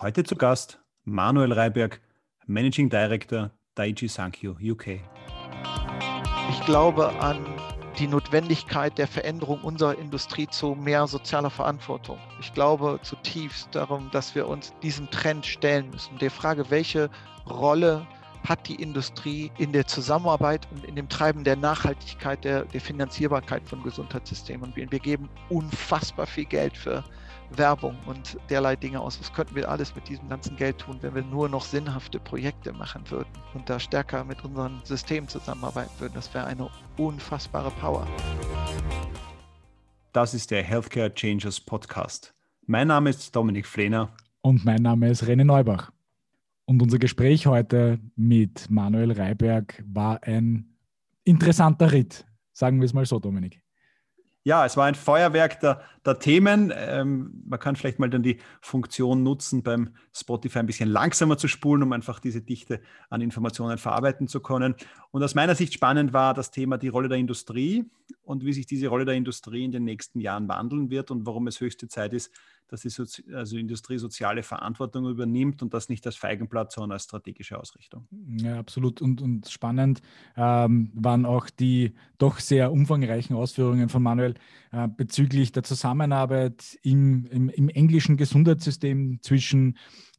Heute zu Gast Manuel Reiberg, Managing Director Daiichi Sankyo UK. Ich glaube an die Notwendigkeit der Veränderung unserer Industrie zu mehr sozialer Verantwortung. Ich glaube zutiefst darum, dass wir uns diesem Trend stellen müssen. Der Frage, welche Rolle hat die Industrie in der Zusammenarbeit und in dem Treiben der Nachhaltigkeit, der, der Finanzierbarkeit von Gesundheitssystemen. Wir, wir geben unfassbar viel Geld für Werbung und derlei Dinge aus. Was könnten wir alles mit diesem ganzen Geld tun, wenn wir nur noch sinnhafte Projekte machen würden und da stärker mit unseren Systemen zusammenarbeiten würden? Das wäre eine unfassbare Power. Das ist der Healthcare Changers Podcast. Mein Name ist Dominik Flehner. Und mein Name ist René Neubach. Und unser Gespräch heute mit Manuel Reiberg war ein interessanter Ritt, sagen wir es mal so, Dominik ja, es war ein Feuerwerk der, der Themen. Ähm, man kann vielleicht mal dann die Funktion nutzen, beim Spotify ein bisschen langsamer zu spulen, um einfach diese Dichte an Informationen verarbeiten zu können. Und aus meiner Sicht spannend war das Thema die Rolle der Industrie und wie sich diese Rolle der Industrie in den nächsten Jahren wandeln wird und warum es höchste Zeit ist, dass die Sozi also Industrie soziale Verantwortung übernimmt und das nicht als Feigenblatt, sondern als strategische Ausrichtung. Ja, absolut. Und, und spannend ähm, waren auch die doch sehr umfangreichen Ausführungen von Manuel äh, bezüglich der Zusammenarbeit im, im, im englischen Gesundheitssystem zwischen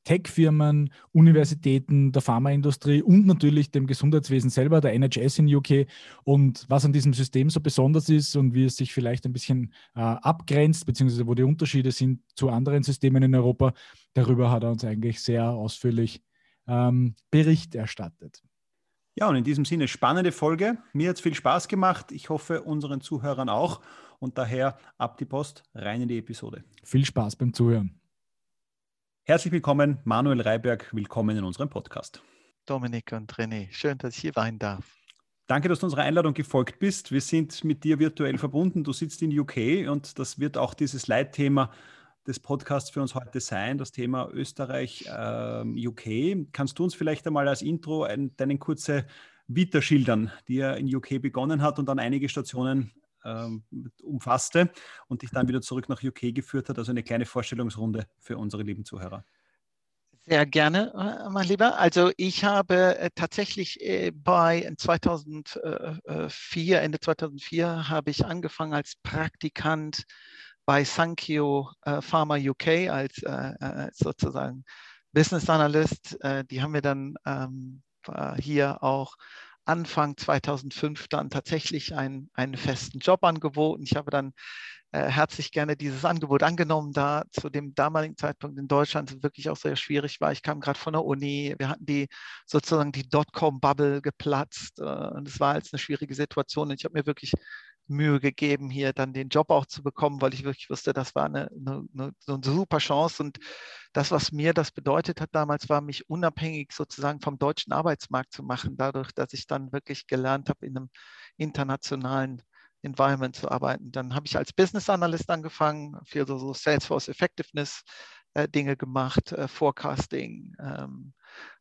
Tech-Firmen, Universitäten, der Pharmaindustrie und natürlich dem Gesundheitswesen selber, der NHS in UK. Und was an diesem System so besonders ist und wie es sich vielleicht ein bisschen äh, abgrenzt, beziehungsweise wo die Unterschiede sind zu anderen Systemen in Europa, darüber hat er uns eigentlich sehr ausführlich ähm, Bericht erstattet. Ja, und in diesem Sinne spannende Folge. Mir hat es viel Spaß gemacht. Ich hoffe, unseren Zuhörern auch. Und daher ab die Post, rein in die Episode. Viel Spaß beim Zuhören. Herzlich willkommen, Manuel Reiberg. Willkommen in unserem Podcast. Dominik und René, schön, dass ich hier sein darf. Danke, dass du unserer Einladung gefolgt bist. Wir sind mit dir virtuell verbunden. Du sitzt in UK und das wird auch dieses Leitthema des Podcasts für uns heute sein, das Thema Österreich, äh, UK. Kannst du uns vielleicht einmal als Intro ein, deine kurze Vita schildern, die er in UK begonnen hat und dann einige Stationen ähm, umfasste und dich dann wieder zurück nach UK geführt hat. Also eine kleine Vorstellungsrunde für unsere lieben Zuhörer. Sehr gerne, äh, mein Lieber. Also ich habe äh, tatsächlich äh, bei 2004, Ende 2004, habe ich angefangen als Praktikant bei Sankyo Pharma UK als sozusagen Business Analyst. Die haben wir dann ähm, hier auch Anfang 2005 dann tatsächlich einen, einen festen Job angeboten. Ich habe dann äh, herzlich gerne dieses Angebot angenommen, da zu dem damaligen Zeitpunkt in Deutschland wirklich auch sehr schwierig war. Ich kam gerade von der Uni, wir hatten die sozusagen die Dotcom-Bubble geplatzt äh, und es war jetzt eine schwierige Situation. Und ich habe mir wirklich Mühe gegeben, hier dann den Job auch zu bekommen, weil ich wirklich wusste, das war eine, eine, eine, super Chance. Und das, was mir das bedeutet hat damals, war, mich unabhängig sozusagen vom deutschen Arbeitsmarkt zu machen, dadurch, dass ich dann wirklich gelernt habe, in einem internationalen Environment zu arbeiten. Dann habe ich als Business Analyst angefangen, für so, so Salesforce Effectiveness äh, Dinge gemacht, äh, Forecasting, ähm,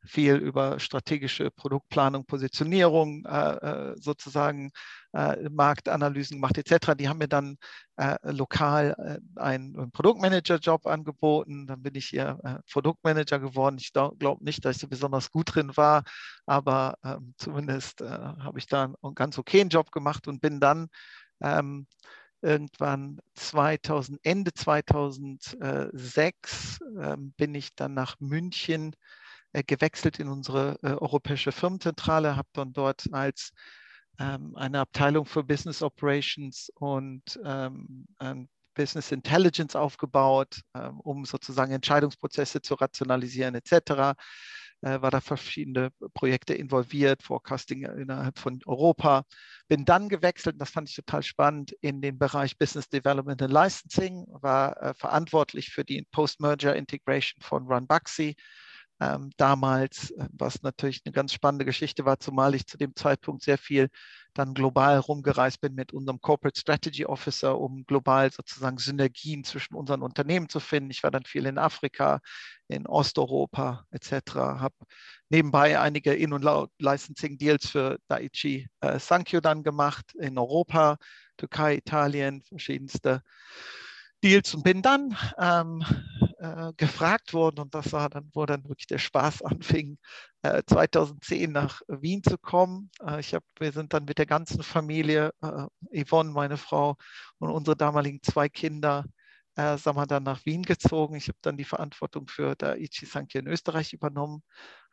viel über strategische Produktplanung, Positionierung, äh sozusagen äh, Marktanalysen gemacht etc. Die haben mir dann äh, lokal einen, einen Produktmanager-Job angeboten. Dann bin ich hier Produktmanager geworden. Ich glaube nicht, dass ich so besonders gut drin war, aber ähm, zumindest habe ich da einen ganz okayen Job gemacht und bin dann ähm, irgendwann 2000, Ende 2006 äh, bin ich dann nach München äh, gewechselt in unsere äh, europäische Firmenzentrale, habe dann dort als ähm, eine Abteilung für Business Operations und ähm, Business Intelligence aufgebaut, ähm, um sozusagen Entscheidungsprozesse zu rationalisieren etc äh, war da verschiedene Projekte involviert, Forecasting innerhalb von Europa. Bin dann gewechselt, das fand ich total spannend, in den Bereich Business Development and Licensing, war äh, verantwortlich für die Post-Merger Integration von Runbuxy ähm, damals, äh, was natürlich eine ganz spannende Geschichte war, zumal ich zu dem Zeitpunkt sehr viel dann global rumgereist bin mit unserem Corporate Strategy Officer, um global sozusagen Synergien zwischen unseren Unternehmen zu finden. Ich war dann viel in Afrika, in Osteuropa etc., habe nebenbei einige In- und Licensing-Deals für Daiichi äh, Sankyo dann gemacht in Europa, Türkei, Italien, verschiedenste Deals und bin dann ähm, äh, gefragt wurden und das war dann, wo dann wirklich der Spaß anfing, äh, 2010 nach Wien zu kommen. Äh, ich hab, wir sind dann mit der ganzen Familie, äh, Yvonne, meine Frau und unsere damaligen zwei Kinder, äh, sagen wir, dann nach Wien gezogen. Ich habe dann die Verantwortung für Daiichi Sankyo in Österreich übernommen,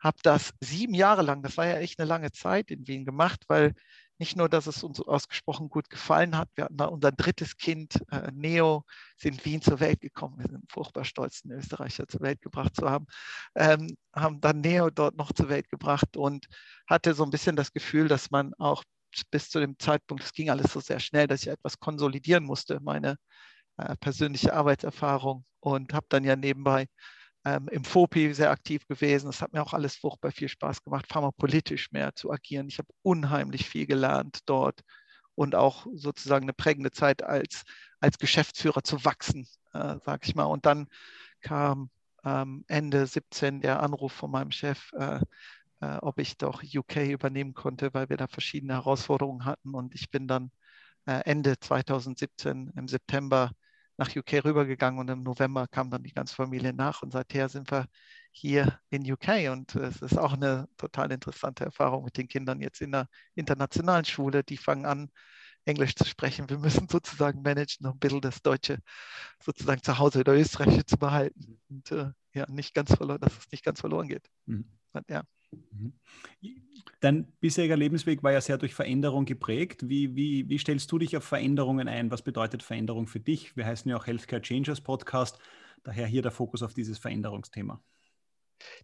habe das sieben Jahre lang, das war ja echt eine lange Zeit in Wien gemacht, weil nicht nur, dass es uns ausgesprochen gut gefallen hat, wir hatten da unser drittes Kind, äh, Neo, ist in Wien zur Welt gekommen. Wir sind furchtbar stolz, einen Österreicher zur Welt gebracht zu haben. Ähm, haben dann Neo dort noch zur Welt gebracht und hatte so ein bisschen das Gefühl, dass man auch bis zu dem Zeitpunkt, es ging alles so sehr schnell, dass ich etwas konsolidieren musste, meine äh, persönliche Arbeitserfahrung und habe dann ja nebenbei ähm, im FOPI sehr aktiv gewesen. Das hat mir auch alles furchtbar viel Spaß gemacht, pharmapolitisch mehr zu agieren. Ich habe unheimlich viel gelernt dort und auch sozusagen eine prägende Zeit als, als Geschäftsführer zu wachsen, äh, sage ich mal. Und dann kam ähm, Ende 17 der Anruf von meinem Chef, äh, äh, ob ich doch UK übernehmen konnte, weil wir da verschiedene Herausforderungen hatten. Und ich bin dann äh, Ende 2017 im September nach UK rübergegangen und im November kam dann die ganze Familie nach und seither sind wir hier in UK und es ist auch eine total interessante Erfahrung mit den Kindern jetzt in der internationalen Schule. Die fangen an, Englisch zu sprechen. Wir müssen sozusagen managen, um ein bisschen das Deutsche sozusagen zu Hause oder Österreichische zu behalten und äh, ja, nicht ganz verloren, dass es nicht ganz verloren geht. Mhm. Ja. Mhm. Dein bisheriger Lebensweg war ja sehr durch Veränderung geprägt. Wie, wie, wie stellst du dich auf Veränderungen ein? Was bedeutet Veränderung für dich? Wir heißen ja auch Healthcare Changers Podcast, daher hier der Fokus auf dieses Veränderungsthema.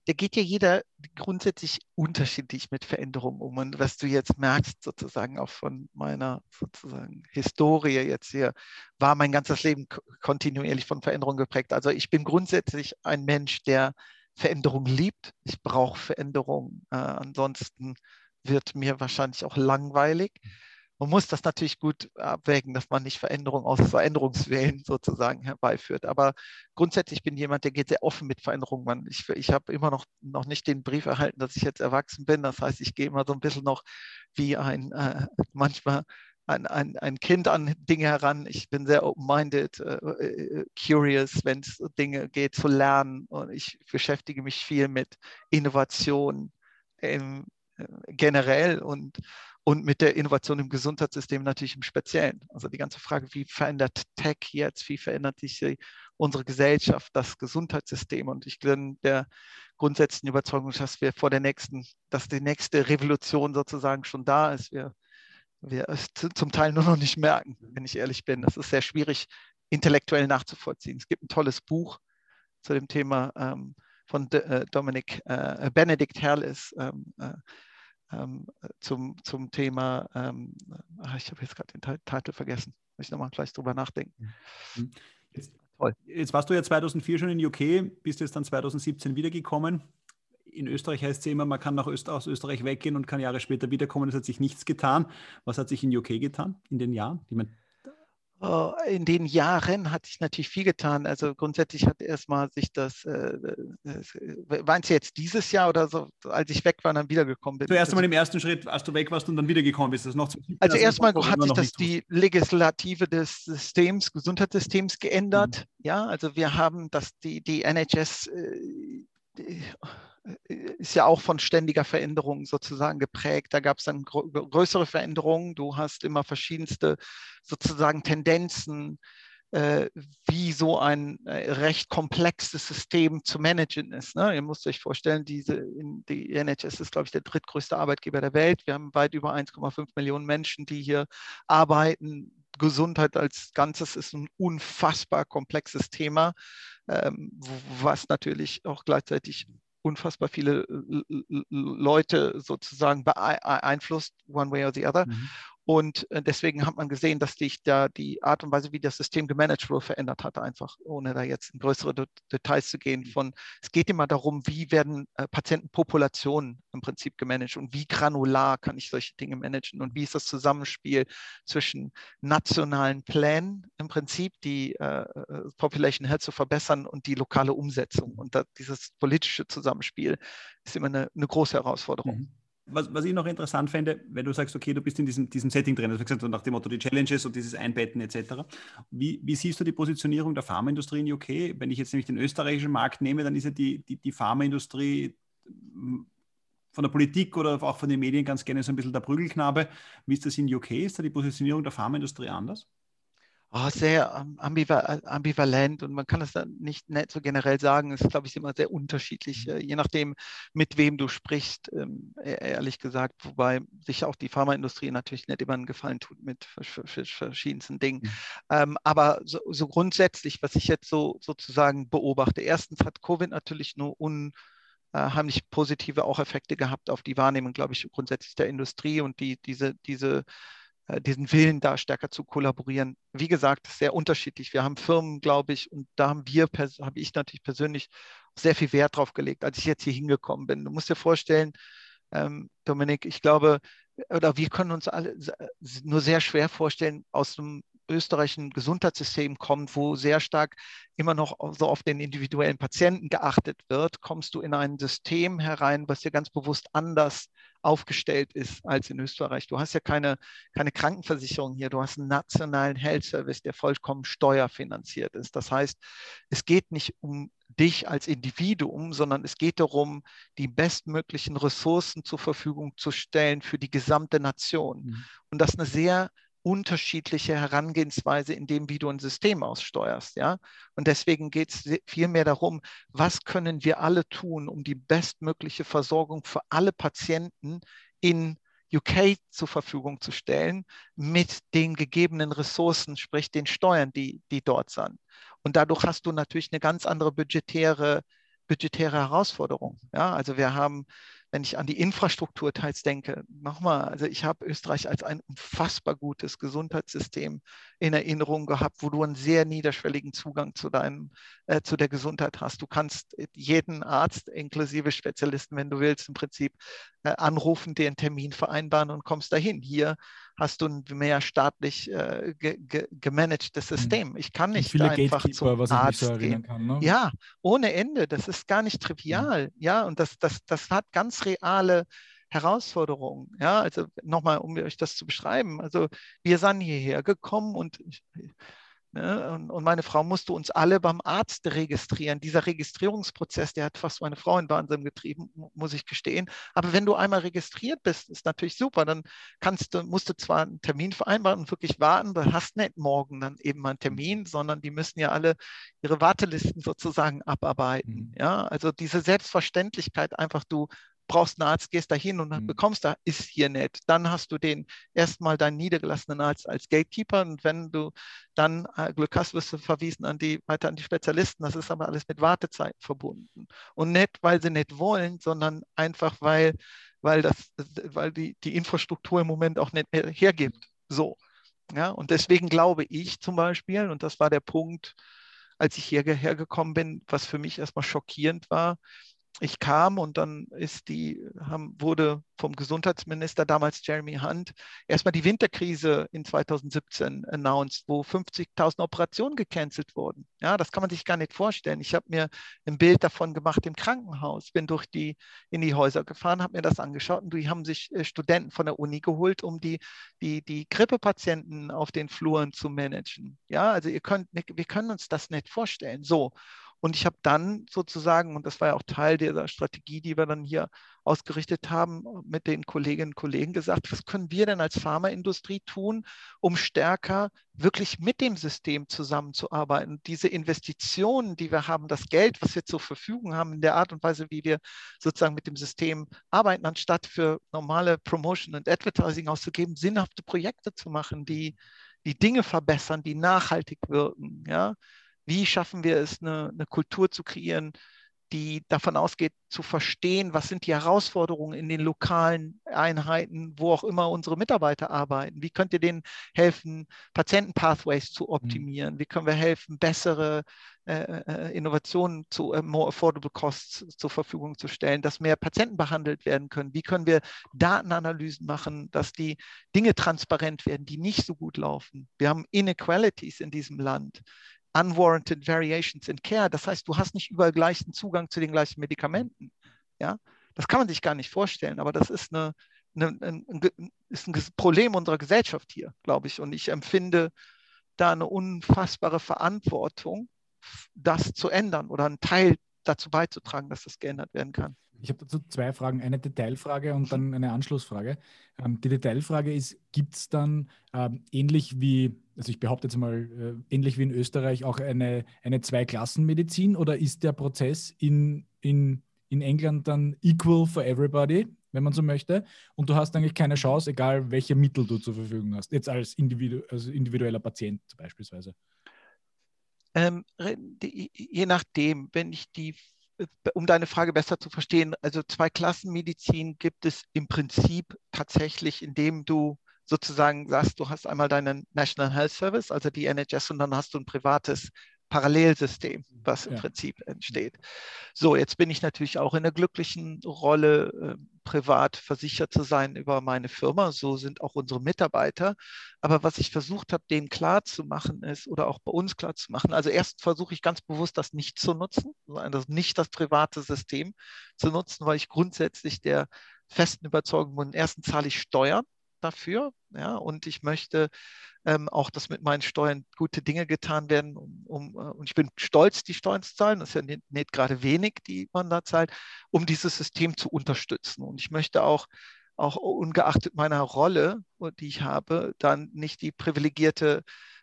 Da geht ja jeder grundsätzlich unterschiedlich mit Veränderungen um. Und was du jetzt merkst, sozusagen auch von meiner sozusagen Historie jetzt hier, war mein ganzes Leben kontinuierlich von Veränderungen geprägt. Also ich bin grundsätzlich ein Mensch, der Veränderung liebt. Ich brauche Veränderung. Äh, ansonsten wird mir wahrscheinlich auch langweilig. Man muss das natürlich gut abwägen, dass man nicht Veränderung aus Veränderungswillen sozusagen herbeiführt. Aber grundsätzlich bin ich jemand, der geht sehr offen mit Veränderungen. Ich, ich habe immer noch, noch nicht den Brief erhalten, dass ich jetzt erwachsen bin. Das heißt, ich gehe immer so ein bisschen noch wie ein äh, manchmal ein, ein, ein Kind an Dinge heran. Ich bin sehr open-minded, äh, äh curious, wenn es Dinge geht zu lernen. Und ich beschäftige mich viel mit Innovation ähm, generell und, und mit der Innovation im Gesundheitssystem natürlich im Speziellen. Also die ganze Frage, wie verändert Tech jetzt, wie verändert sich unsere Gesellschaft, das Gesundheitssystem? Und ich bin der grundsätzlichen Überzeugung, dass wir vor der nächsten, dass die nächste Revolution sozusagen schon da ist. Wir wir es zum Teil nur noch nicht merken, wenn ich ehrlich bin. Das ist sehr schwierig, intellektuell nachzuvollziehen. Es gibt ein tolles Buch zu dem Thema ähm, von D äh, Dominik äh, Benedikt Herrlis ähm, äh, ähm, zum, zum Thema, ähm, ach, ich habe jetzt gerade den Titel vergessen, muss ich nochmal gleich drüber nachdenken. Mhm. Jetzt, jetzt warst du ja 2004 schon in UK, bist jetzt dann 2017 wiedergekommen in Österreich heißt es immer, man kann nach Öst aus Österreich weggehen und kann Jahre später wiederkommen. Es hat sich nichts getan. Was hat sich in UK getan in den Jahren? Ich meine, oh, in den Jahren hat sich natürlich viel getan. Also grundsätzlich hat erstmal sich das, äh, das waren es jetzt dieses Jahr oder so, als ich weg war und dann wiedergekommen bin? Zuerst einmal im ersten Schritt, als du weg warst und dann wiedergekommen bist. Das noch also erstmal hat sich das die Legislative des Systems, Gesundheitssystems geändert. Mhm. Ja, also wir haben das, die, die NHS äh, ist ja auch von ständiger Veränderung sozusagen geprägt. Da gab es dann größere Veränderungen. Du hast immer verschiedenste sozusagen Tendenzen, äh, wie so ein äh, recht komplexes System zu managen ist. Ne? Ihr müsst euch vorstellen, diese, die NHS ist, glaube ich, der drittgrößte Arbeitgeber der Welt. Wir haben weit über 1,5 Millionen Menschen, die hier arbeiten. Gesundheit als Ganzes ist ein unfassbar komplexes Thema, ähm, was natürlich auch gleichzeitig unfassbar viele Leute sozusagen beeinflusst, one way or the other. Mhm. Und äh, deswegen hat man gesehen, dass sich da die Art und Weise, wie das System gemanagt wurde, verändert hat, einfach, ohne da jetzt in größere Details zu gehen. Von, es geht immer darum, wie werden äh, Patientenpopulationen im Prinzip gemanagt und wie granular kann ich solche Dinge managen und wie ist das Zusammenspiel zwischen nationalen Plänen im Prinzip, die äh, äh Population Health zu verbessern und die lokale Umsetzung. Und da, dieses politische Zusammenspiel ist immer eine, eine große Herausforderung. Mhm. Was, was ich noch interessant fände, wenn du sagst, okay, du bist in diesem, diesem Setting drin, also gesagt, nach dem Motto die Challenges und dieses Einbetten etc. Wie, wie siehst du die Positionierung der Pharmaindustrie in UK? Wenn ich jetzt nämlich den österreichischen Markt nehme, dann ist ja die, die, die Pharmaindustrie hm, von der Politik oder auch von den Medien ganz gerne so ein bisschen der Prügelknabe. Wie ist das in UK? Ist da die Positionierung der Pharmaindustrie anders? Oh, sehr ähm, ambivalent und man kann es dann nicht, nicht so generell sagen. Es ist, glaube ich, immer sehr unterschiedlich, mhm. äh, je nachdem, mit wem du sprichst, ähm, e-, ehrlich gesagt. Wobei sich auch die Pharmaindustrie natürlich nicht immer einen Gefallen tut mit verschiedensten Dingen. Mhm. Ähm, aber so, so, grundsätzlich, was ich jetzt so sozusagen beobachte, erstens hat Covid natürlich nur unheimlich positive auch Effekte gehabt auf die Wahrnehmung, glaube ich, grundsätzlich der Industrie und die, diese, diese äh, diesen Willen da stärker zu kollaborieren. Wie gesagt, sehr unterschiedlich. Wir haben Firmen, glaube ich, und da haben wir, habe ich natürlich persönlich sehr viel Wert drauf gelegt, als ich jetzt hier hingekommen bin. Du musst dir vorstellen, ähm, Dominik, ich glaube, oder wir können uns alle nur sehr schwer vorstellen, aus einem österreichischen Gesundheitssystem kommt, wo sehr stark immer noch so auf den individuellen Patienten geachtet wird, kommst du in ein System herein, was dir ganz bewusst anders aufgestellt ist als in Österreich. Du hast ja keine, keine Krankenversicherung hier, du hast einen nationalen Health Service, der vollkommen steuerfinanziert ist. Das heißt, es geht nicht um dich als Individuum, sondern es geht darum, die bestmöglichen Ressourcen zur Verfügung zu stellen für die gesamte Nation. Mhm. Und das ist eine sehr unterschiedliche Herangehensweise in dem, wie du ein System aussteuerst. Ja? Und deswegen geht es vielmehr darum, was können wir alle tun, um die bestmögliche Versorgung für alle Patienten in UK zur Verfügung zu stellen mit den gegebenen Ressourcen, sprich den Steuern, die, die dort sind. Und dadurch hast du natürlich eine ganz andere budgetäre, budgetäre Herausforderung. Ja? Also wir haben wenn ich an die Infrastruktur teils denke, nochmal, also ich habe Österreich als ein unfassbar gutes Gesundheitssystem in Erinnerung gehabt, wo du einen sehr niederschwelligen Zugang zu deinem, äh, zu der Gesundheit hast. Du kannst jeden Arzt, inklusive Spezialisten, wenn du willst, im Prinzip äh, anrufen, einen Termin vereinbaren und kommst dahin. Hier hast du ein mehr staatlich äh, ge ge gemanagtes mhm. System. Ich kann nicht einfach zum was Arzt so gehen. Kann, ne? Ja, ohne Ende. Das ist gar nicht trivial. Mhm. Ja, und das, das, das hat ganz reale Herausforderungen. Ja, also nochmal, um euch das zu beschreiben. Also wir sind hierher gekommen und Ne? Und, und, meine Frau musste uns alle beim Arzt registrieren. Dieser Registrierungsprozess, der hat fast meine Frau in Wahnsinn getrieben, muss ich gestehen. Aber wenn du einmal registriert bist, ist natürlich super. Dann kannst du, musst du zwar einen Termin vereinbaren und wirklich warten, du hast nicht morgen dann eben mal einen Termin, sondern die müssen ja alle ihre Wartelisten sozusagen abarbeiten. Mhm. Ja, also diese Selbstverständlichkeit einfach, du brauchst einen Arzt, gehst da hin und mhm. bekommst da, ist hier nicht. Dann hast du den erstmal deinen niedergelassenen Arzt als Gatekeeper und wenn du dann äh, Glück hast, wirst du verwiesen an die, weiter an die Spezialisten. Das ist aber alles mit Wartezeiten verbunden. Und nicht, weil sie nicht wollen, sondern einfach, weil, weil, das, weil die, die Infrastruktur im Moment auch nicht hergibt. So. Ja, und deswegen glaube ich zum Beispiel, und das war der Punkt, als ich hierher gekommen bin, was für mich erstmal schockierend war, ich kam und dann ist die, haben, wurde vom Gesundheitsminister damals Jeremy Hunt erstmal die Winterkrise in 2017 announced, wo 50.000 Operationen gecancelt wurden. Ja, das kann man sich gar nicht vorstellen. Ich habe mir ein Bild davon gemacht im Krankenhaus, bin durch die, in die Häuser gefahren, habe mir das angeschaut und die haben sich äh, Studenten von der Uni geholt, um die, die, die Grippepatienten auf den Fluren zu managen. Ja, also ihr könnt, wir können uns das nicht vorstellen. So. Und ich habe dann sozusagen, und das war ja auch Teil dieser Strategie, die wir dann hier ausgerichtet haben, mit den Kolleginnen und Kollegen gesagt, was können wir denn als Pharmaindustrie tun, um stärker wirklich mit dem System zusammenzuarbeiten? Diese Investitionen, die wir haben, das Geld, was wir zur Verfügung haben, in der Art und Weise, wie wir sozusagen mit dem System arbeiten, anstatt für normale Promotion und Advertising auszugeben, sinnhafte Projekte zu machen, die die Dinge verbessern, die nachhaltig wirken, ja, wie schaffen wir es, eine, eine Kultur zu kreieren, die davon ausgeht, zu verstehen, was sind die Herausforderungen in den lokalen Einheiten, wo auch immer unsere Mitarbeiter arbeiten. Wie könnt ihr denen helfen, Patientenpathways zu mhm. optimieren? Wie können wir helfen, bessere äh, äh, Innovationen zu äh, more affordable costs zur Verfügung zu stellen, dass mehr Patienten behandelt werden können? Wie können wir Datenanalysen machen, dass die Dinge transparent werden, die nicht so gut laufen? Wir haben Inequalities in diesem Land unwarranted variations in care. Das heißt, du hast nicht überall gleichen Zugang zu den gleichen Medikamenten. Ja? Das kann man sich gar nicht vorstellen, aber das ist, eine, eine, ein, ist ein Problem unserer Gesellschaft hier, glaube ich. Und ich empfinde da eine unfassbare Verantwortung, das zu ändern oder einen Teil dazu beizutragen, dass das geändert werden kann. Ich habe dazu zwei Fragen, eine Detailfrage und dann eine Anschlussfrage. Ähm, die Detailfrage ist, gibt es dann ähm, ähnlich wie, also ich behaupte jetzt mal, äh, ähnlich wie in Österreich auch eine, eine Zweiklassenmedizin oder ist der Prozess in, in, in England dann equal for everybody, wenn man so möchte? Und du hast eigentlich keine Chance, egal welche Mittel du zur Verfügung hast, jetzt als, individu also individueller Patient beispielsweise. Ähm, je nachdem, wenn ich die um deine Frage besser zu verstehen, also zwei Klassenmedizin gibt es im Prinzip tatsächlich, indem du sozusagen sagst, du hast einmal deinen National Health Service, also die NHS, und dann hast du ein privates Parallelsystem, was im ja. Prinzip entsteht. So, jetzt bin ich natürlich auch in der glücklichen Rolle, äh, privat versichert zu sein über meine Firma. So sind auch unsere Mitarbeiter. Aber was ich versucht habe, denen klarzumachen ist, oder auch bei uns klarzumachen, also erst versuche ich ganz bewusst, das nicht zu nutzen, also nicht das private System zu nutzen, weil ich grundsätzlich der festen Überzeugung bin, erstens zahle ich Steuern dafür, ja, und ich möchte ähm, auch, dass mit meinen Steuern gute Dinge getan werden. Um, um, äh, und ich bin stolz, die Steuern zu zahlen. Das ist ja nicht, nicht gerade wenig, die man da zahlt, um dieses System zu unterstützen. Und ich möchte auch, auch ungeachtet meiner Rolle, die ich habe, dann nicht die privilegierte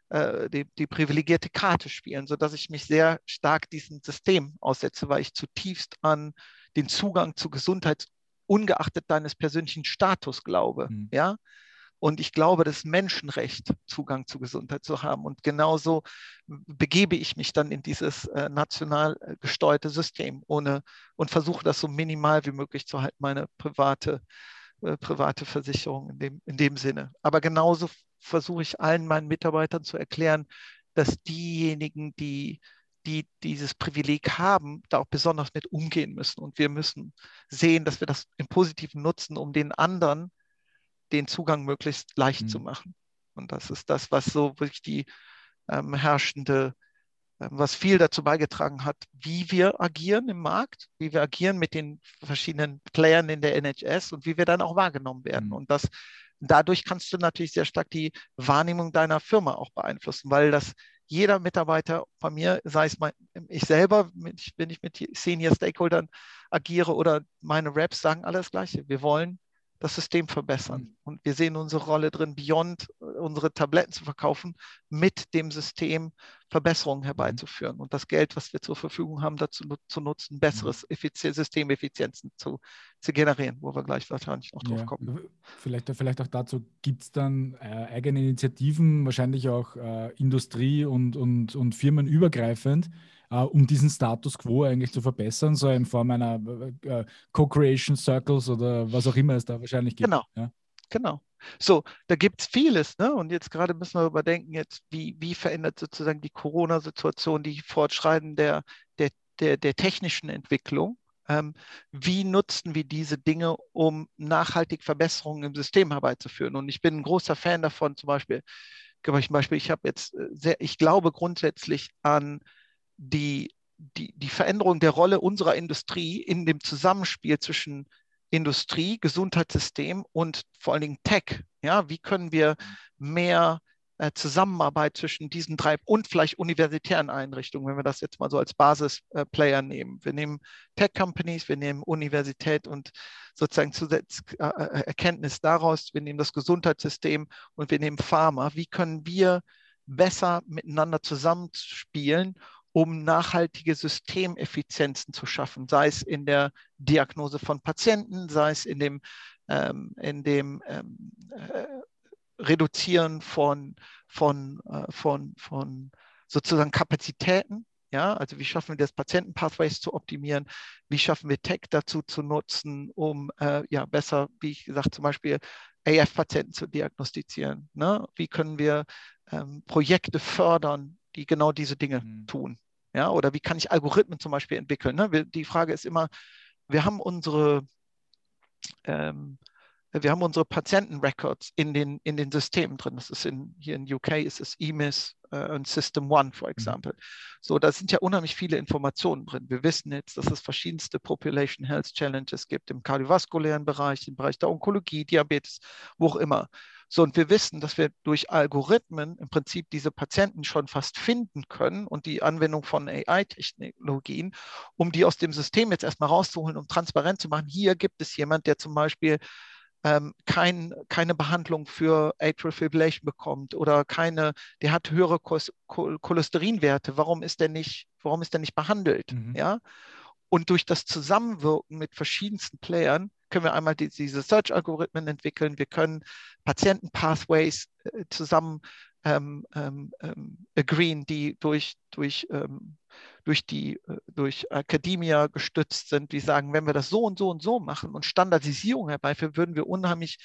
äh, die, die, privilegierte Karte spielen, sodass ich mich sehr stark diesem System aussetze, weil ich zutiefst an den Zugang zu Gesundheit ungeachtet deines persönlichen Status glaube. Mhm. Ja, und ich glaube, das Menschenrecht, Zugang zu Gesundheit zu haben. Und genauso begebe ich mich dann in dieses äh, national äh, gesteuerte System ohne und versuche das so minimal wie möglich zu halten, meine private, äh, private Versicherung in dem, in dem Sinne. Aber genauso versuche ich allen meinen Mitarbeitern zu erklären, dass diejenigen, die die dieses Privileg haben, da auch besonders mit umgehen müssen. Und wir müssen sehen, dass wir das im Positiven nutzen, um den anderen den Zugang möglichst leicht mhm. zu machen. Und das ist das, was so wirklich die ähm, herrschende, äh, was viel dazu beigetragen hat, wie wir agieren im Markt, wie wir agieren mit den verschiedenen Playern in der NHS und wie wir dann auch wahrgenommen werden. Mhm. Und das dadurch kannst du natürlich sehr stark die Wahrnehmung deiner Firma auch beeinflussen, weil das jeder Mitarbeiter von mir, sei es mein, ich selber, wenn ich mit Senior Stakeholdern agiere oder meine Reps, sagen alles das Gleiche. Wir wollen das System verbessern. Mhm. Und wir sehen unsere Rolle drin, beyond äh, unsere Tabletten zu verkaufen, mit dem System Verbesserungen mhm. herbeizuführen und das Geld, was wir zur Verfügung haben, dazu zu nutzen, besseres mhm. Effiz Systemeffizienzen zu, zu generieren, wo wir gleich wahrscheinlich noch drauf ja. kommen. Vielleicht, vielleicht auch dazu gibt es dann äh, eigene Initiativen, wahrscheinlich auch äh, Industrie- und, und, und firmenübergreifend, äh, um diesen Status quo eigentlich zu verbessern, so in Form einer äh, Co-Creation Circles oder was auch immer es da wahrscheinlich gibt. Genau. Ja? Genau. So, da gibt es vieles, ne? Und jetzt gerade müssen wir überdenken, jetzt, wie, wie verändert sozusagen die Corona-Situation die Fortschreiten der, der, der, der technischen Entwicklung? Ähm, wie nutzen wir diese Dinge, um nachhaltig Verbesserungen im System herbeizuführen? Und ich bin ein großer Fan davon, zum Beispiel, ich Beispiel, ich habe jetzt äh, sehr, ich glaube grundsätzlich an die, die, die Veränderung der Rolle unserer Industrie in dem Zusammenspiel zwischen Industrie, Gesundheitssystem und vor allen Dingen Tech. Ja, wie können wir mehr äh, Zusammenarbeit zwischen diesen drei und vielleicht universitären Einrichtungen, wenn wir das jetzt mal so als Basisplayer äh, nehmen. Wir nehmen Tech-Companies, wir nehmen Universität und sozusagen Zusatz, äh, äh, Erkenntnis daraus, wir nehmen das Gesundheitssystem und wir nehmen Pharma. Wie können wir besser miteinander zusammenspielen, um nachhaltige Systemeffizienzen zu schaffen, sei es in der Diagnose von Patienten, sei es in dem, ähm, in dem ähm, äh, Reduzieren von, von, äh, von, von sozusagen Kapazitäten. Ja, also wie schaffen wir das Patientenpathways zu optimieren? Wie schaffen wir Tech dazu zu nutzen, um äh, ja besser, wie ich gesagt, zum Beispiel AF-Patienten zu diagnostizieren? Ne? Wie können wir ähm, Projekte fördern, die genau diese Dinge mhm. tun. Ja, oder wie kann ich Algorithmen zum Beispiel entwickeln? Ne? Die Frage ist immer, wir haben unsere, ähm, wir haben unsere Patientenrecords in den, in den Systemen drin. Das ist in, hier in UK ist es EMIS äh, und System One, for mhm. example. So, da sind ja unheimlich viele Informationen drin. Wir wissen jetzt, dass es verschiedenste Population Health Challenges gibt im kardiovaskulären Bereich, im Bereich der Onkologie, Diabetes, wo auch immer. So, und wir wissen, dass wir durch Algorithmen im Prinzip diese Patienten schon fast finden können und die Anwendung von AI-Technologien, um die aus dem System jetzt erstmal rauszuholen, um transparent zu machen. Hier gibt es jemand, der zum Beispiel ähm, kein, keine Behandlung für Atrial Fibrillation bekommt oder keine, der hat höhere Cholesterinwerte. Warum ist der nicht, warum ist der nicht behandelt? Mhm. Ja? Und durch das Zusammenwirken mit verschiedensten Playern können wir einmal die, diese Search-Algorithmen entwickeln. Wir können Patienten-Pathways äh, zusammen ähm, ähm, ähm, agreeen, die durch, durch, ähm, durch, die, äh, durch Academia gestützt sind, die sagen, wenn wir das so und so und so machen und Standardisierung herbeiführen, würden wir unheimlich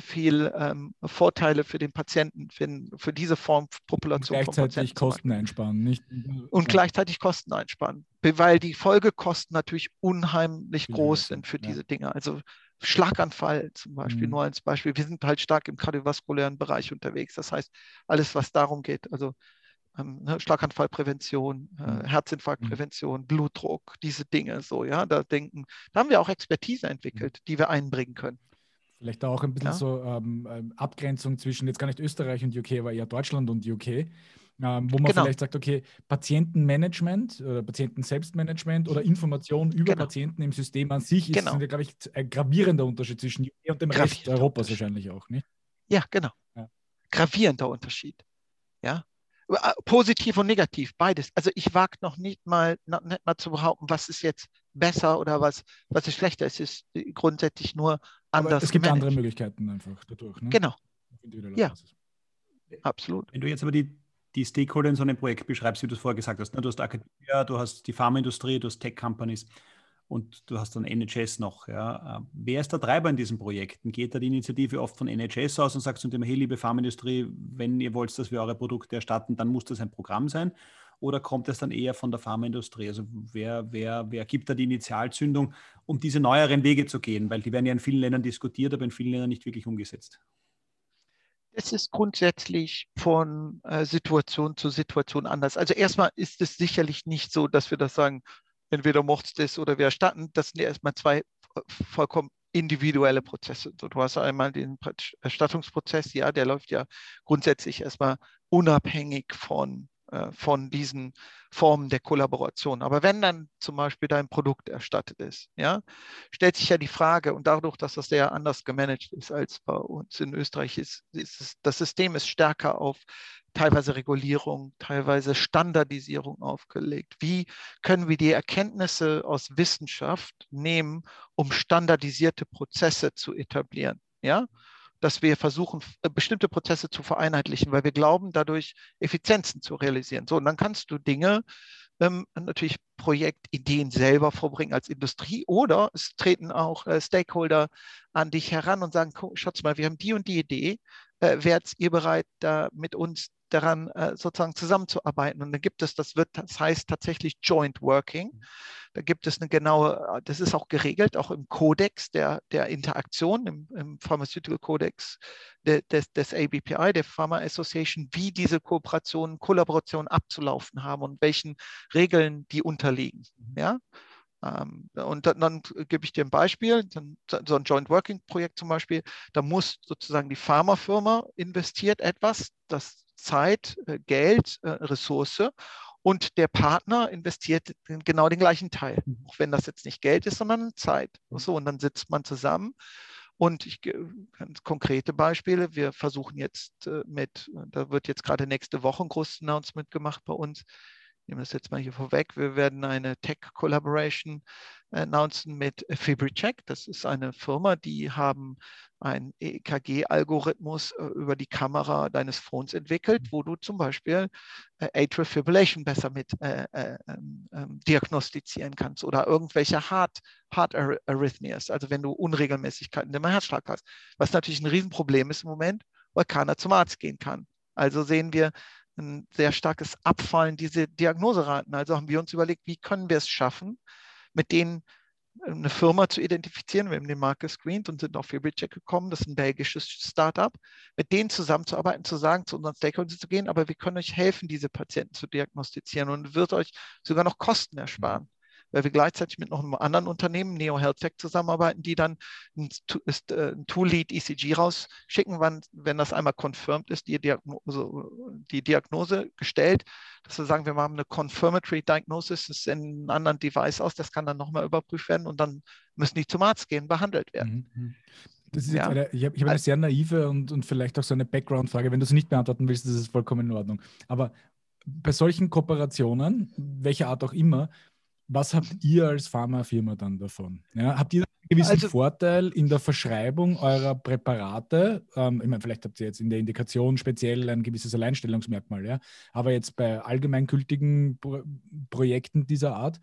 viel ähm, Vorteile für den Patienten finden, für diese Form Population. Und gleichzeitig Kosten einsparen, nicht? Und ja. gleichzeitig Kosten einsparen, weil die Folgekosten natürlich unheimlich Viel groß sind für ja. diese Dinge. Also Schlaganfall zum Beispiel, mhm. nur als Beispiel. Wir sind halt stark im kardiovaskulären Bereich unterwegs. Das heißt, alles, was darum geht, also ähm, ne, Schlaganfallprävention, äh, mhm. Herzinfarktprävention, Blutdruck, diese Dinge so, ja, da denken, da haben wir auch Expertise entwickelt, mhm. die wir einbringen können. Vielleicht auch ein bisschen ja. so ähm, ähm, Abgrenzung zwischen jetzt gar nicht Österreich und UK, aber eher Deutschland und UK, ähm, wo man genau. vielleicht sagt, okay, Patientenmanagement oder Patienten-Selbstmanagement oder Information über genau. Patienten im System an sich genau. ist, glaube ich, ein gravierender Unterschied zwischen UK und dem Rest Europas wahrscheinlich auch, nicht? Ja, genau. Ja. Gravierender Unterschied. Ja, äh, positiv und negativ, beides. Also ich wage noch nicht mal, noch nicht mal zu behaupten, was ist jetzt besser oder was, was ist schlechter. Es ist grundsätzlich nur anders. Aber es gibt gemanagt. andere Möglichkeiten einfach dadurch. Ne? Genau. Ja, absolut. Wenn du jetzt aber die, die Stakeholder in so einem Projekt beschreibst, wie du es vorher gesagt hast, ne? du hast Akademie, du hast die Pharmaindustrie, du hast Tech-Companies und du hast dann NHS noch. Ja. Wer ist der Treiber in diesen Projekten? Geht da die Initiative oft von NHS aus und sagt zu dem, hey, liebe Pharmaindustrie, wenn ihr wollt, dass wir eure Produkte erstatten, dann muss das ein Programm sein? Oder kommt es dann eher von der Pharmaindustrie? Also wer, wer, wer gibt da die Initialzündung, um diese neueren Wege zu gehen? Weil die werden ja in vielen Ländern diskutiert, aber in vielen Ländern nicht wirklich umgesetzt. Es ist grundsätzlich von äh, Situation zu Situation anders. Also erstmal ist es sicherlich nicht so, dass wir das sagen, entweder mochtest es oder wir erstatten. Das sind ja erstmal zwei vollkommen individuelle Prozesse. Du hast einmal den Erstattungsprozess, ja, der läuft ja grundsätzlich erstmal unabhängig von, äh, von diesen Formen der Kollaboration. Aber wenn dann zum Beispiel dein Produkt erstattet ist, ja, stellt sich ja die Frage, und dadurch, dass das sehr anders gemanagt ist als bei uns in Österreich, ist, ist das System ist stärker auf teilweise Regulierung, teilweise Standardisierung aufgelegt. Wie können wir die Erkenntnisse aus Wissenschaft nehmen, um standardisierte Prozesse zu etablieren? Ja, dass wir versuchen, äh, bestimmte Prozesse zu vereinheitlichen, weil wir glauben, dadurch Effizienzen zu realisieren. So, und dann kannst du Dinge ähm, natürlich Projektideen selber vorbringen als Industrie oder es treten auch äh, Stakeholder an dich heran und sagen, schaut mal, wir haben die und die Idee, äh, wärt ihr bereit, da mit uns daran äh, sozusagen zusammenzuarbeiten. Und dann gibt es, das wird, das heißt tatsächlich Joint Working. Mhm. Da gibt es eine genaue, äh, das ist auch geregelt, auch im Kodex der, der Interaktion, im, im Pharmaceutical Codex de, des, des ABPI, der Pharma Association, wie diese Kooperationen, Kollaborationen abzulaufen haben und welchen Regeln die unterliegen. Mhm. Ja? Ähm, und dann, dann, gebe ich dir ein Beispiel, so ein Joint Working Projekt zum Beispiel, da muss sozusagen die Pharmafirma investiert etwas, das Zeit, äh, Geld, äh, Ressource und der Partner investiert genau den gleichen Teil, mhm. auch wenn das jetzt nicht Geld ist, sondern Zeit. Mhm. So, und dann sitzt man zusammen. Und ich ganz konkrete Beispiele. Wir versuchen jetzt äh, mit, da wird jetzt gerade nächste Woche ein großes Announcement gemacht bei uns nehme das jetzt mal hier vorweg. Wir werden eine Tech-Collaboration announcen mit FibriCheck. Das ist eine Firma, die haben einen EKG-Algorithmus äh, über die Kamera deines Phones entwickelt, wo du zum Beispiel äh, Atrial Fibrillation besser mit äh, äh, ähm, ähm diagnostizieren kannst oder irgendwelche Heart, Heart Arrhythmias, also wenn du Unregelmäßigkeiten im Herzschlag hast, was natürlich ein Riesenproblem ist im Moment, weil keiner zum Arzt gehen kann. Also sehen wir, ein sehr starkes Abfallen dieser Diagnoseraten. Also haben wir uns überlegt, wie können wir es schaffen, mit den eine Firma zu identifizieren. Wir haben den Markt gescreent und sind auf Fibrilcheck gekommen. Das ist ein belgisches Startup. Mit denen zusammenzuarbeiten, zu sagen, zu unseren Stakeholders zu gehen, aber wir können euch helfen, diese Patienten zu diagnostizieren und wird euch sogar noch Kosten ersparen weil wir gleichzeitig mit noch einem anderen Unternehmen, Neo Health Tech, zusammenarbeiten, die dann ein, äh, ein Tool-Lead ECG rausschicken, wann, wenn das einmal confirmed ist, die Diagnose, die Diagnose gestellt, dass wir sagen, wir machen eine Confirmatory Diagnosis, das ist in einem anderen Device aus, das kann dann nochmal überprüft werden und dann müssen die zum Arzt gehen, behandelt werden. Mhm. mhm. Das ist ja. eine, ich habe hab eine sehr naive und, und vielleicht auch so eine Background-Frage. Wenn du es nicht beantworten willst, ist es vollkommen in Ordnung. Aber bei solchen Kooperationen, welcher Art auch immer, was habt ihr als Pharmafirma dann davon? Ja, habt ihr einen gewissen also, Vorteil in der Verschreibung eurer Präparate? Ähm, ich meine, vielleicht habt ihr jetzt in der Indikation speziell ein gewisses Alleinstellungsmerkmal, ja. Aber jetzt bei allgemeingültigen Pro Projekten dieser Art,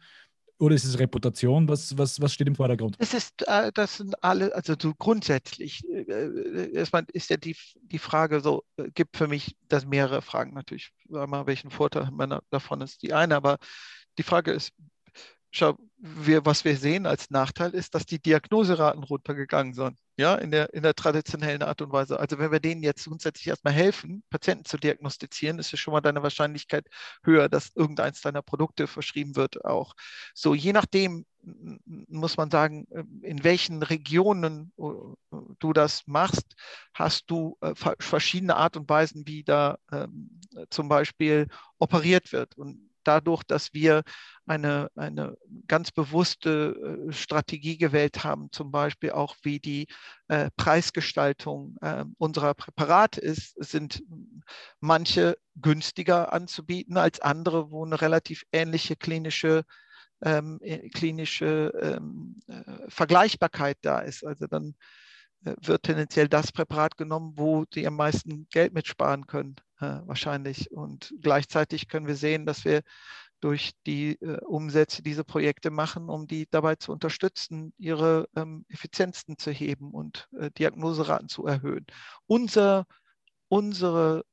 oder ist es Reputation? Was, was, was steht im Vordergrund? Das ist, äh, das sind alle, also so grundsätzlich äh, äh, erstmal ist ja die, die Frage so, gibt für mich das mehrere Fragen natürlich. Mal, welchen Vorteil man davon ist die eine, aber die Frage ist, schau, wir, was wir sehen als Nachteil ist, dass die Diagnoseraten runtergegangen sind, ja, in der, in der traditionellen Art und Weise. Also wenn wir denen jetzt grundsätzlich erstmal helfen, Patienten zu diagnostizieren, ist ja schon mal deine Wahrscheinlichkeit höher, dass irgendeins deiner Produkte verschrieben wird auch. So, je nachdem muss man sagen, in welchen Regionen äh, du das machst, hast du äh, verschiedene Art und Weisen, wie da ähm, zum Beispiel operiert wird. Und dadurch, dass wir eine, eine ganz bewusste äh, Strategie gewählt haben, zum Beispiel auch wie die äh, Preisgestaltung äh, unserer Präparate ist, sind manche günstiger anzubieten als andere, wo eine relativ ähnliche klinische ähm, äh, klinische ähm, äh, Vergleichbarkeit da ist. Also dann wird tendenziell das Präparat genommen, wo sie am meisten Geld mitsparen können, äh, wahrscheinlich. Und gleichzeitig können wir sehen, dass wir durch die äh, Umsätze diese Projekte machen, um die dabei zu unterstützen, ihre ähm, Effizienzen zu heben und äh, Diagnoseraten zu erhöhen. Unser, unsere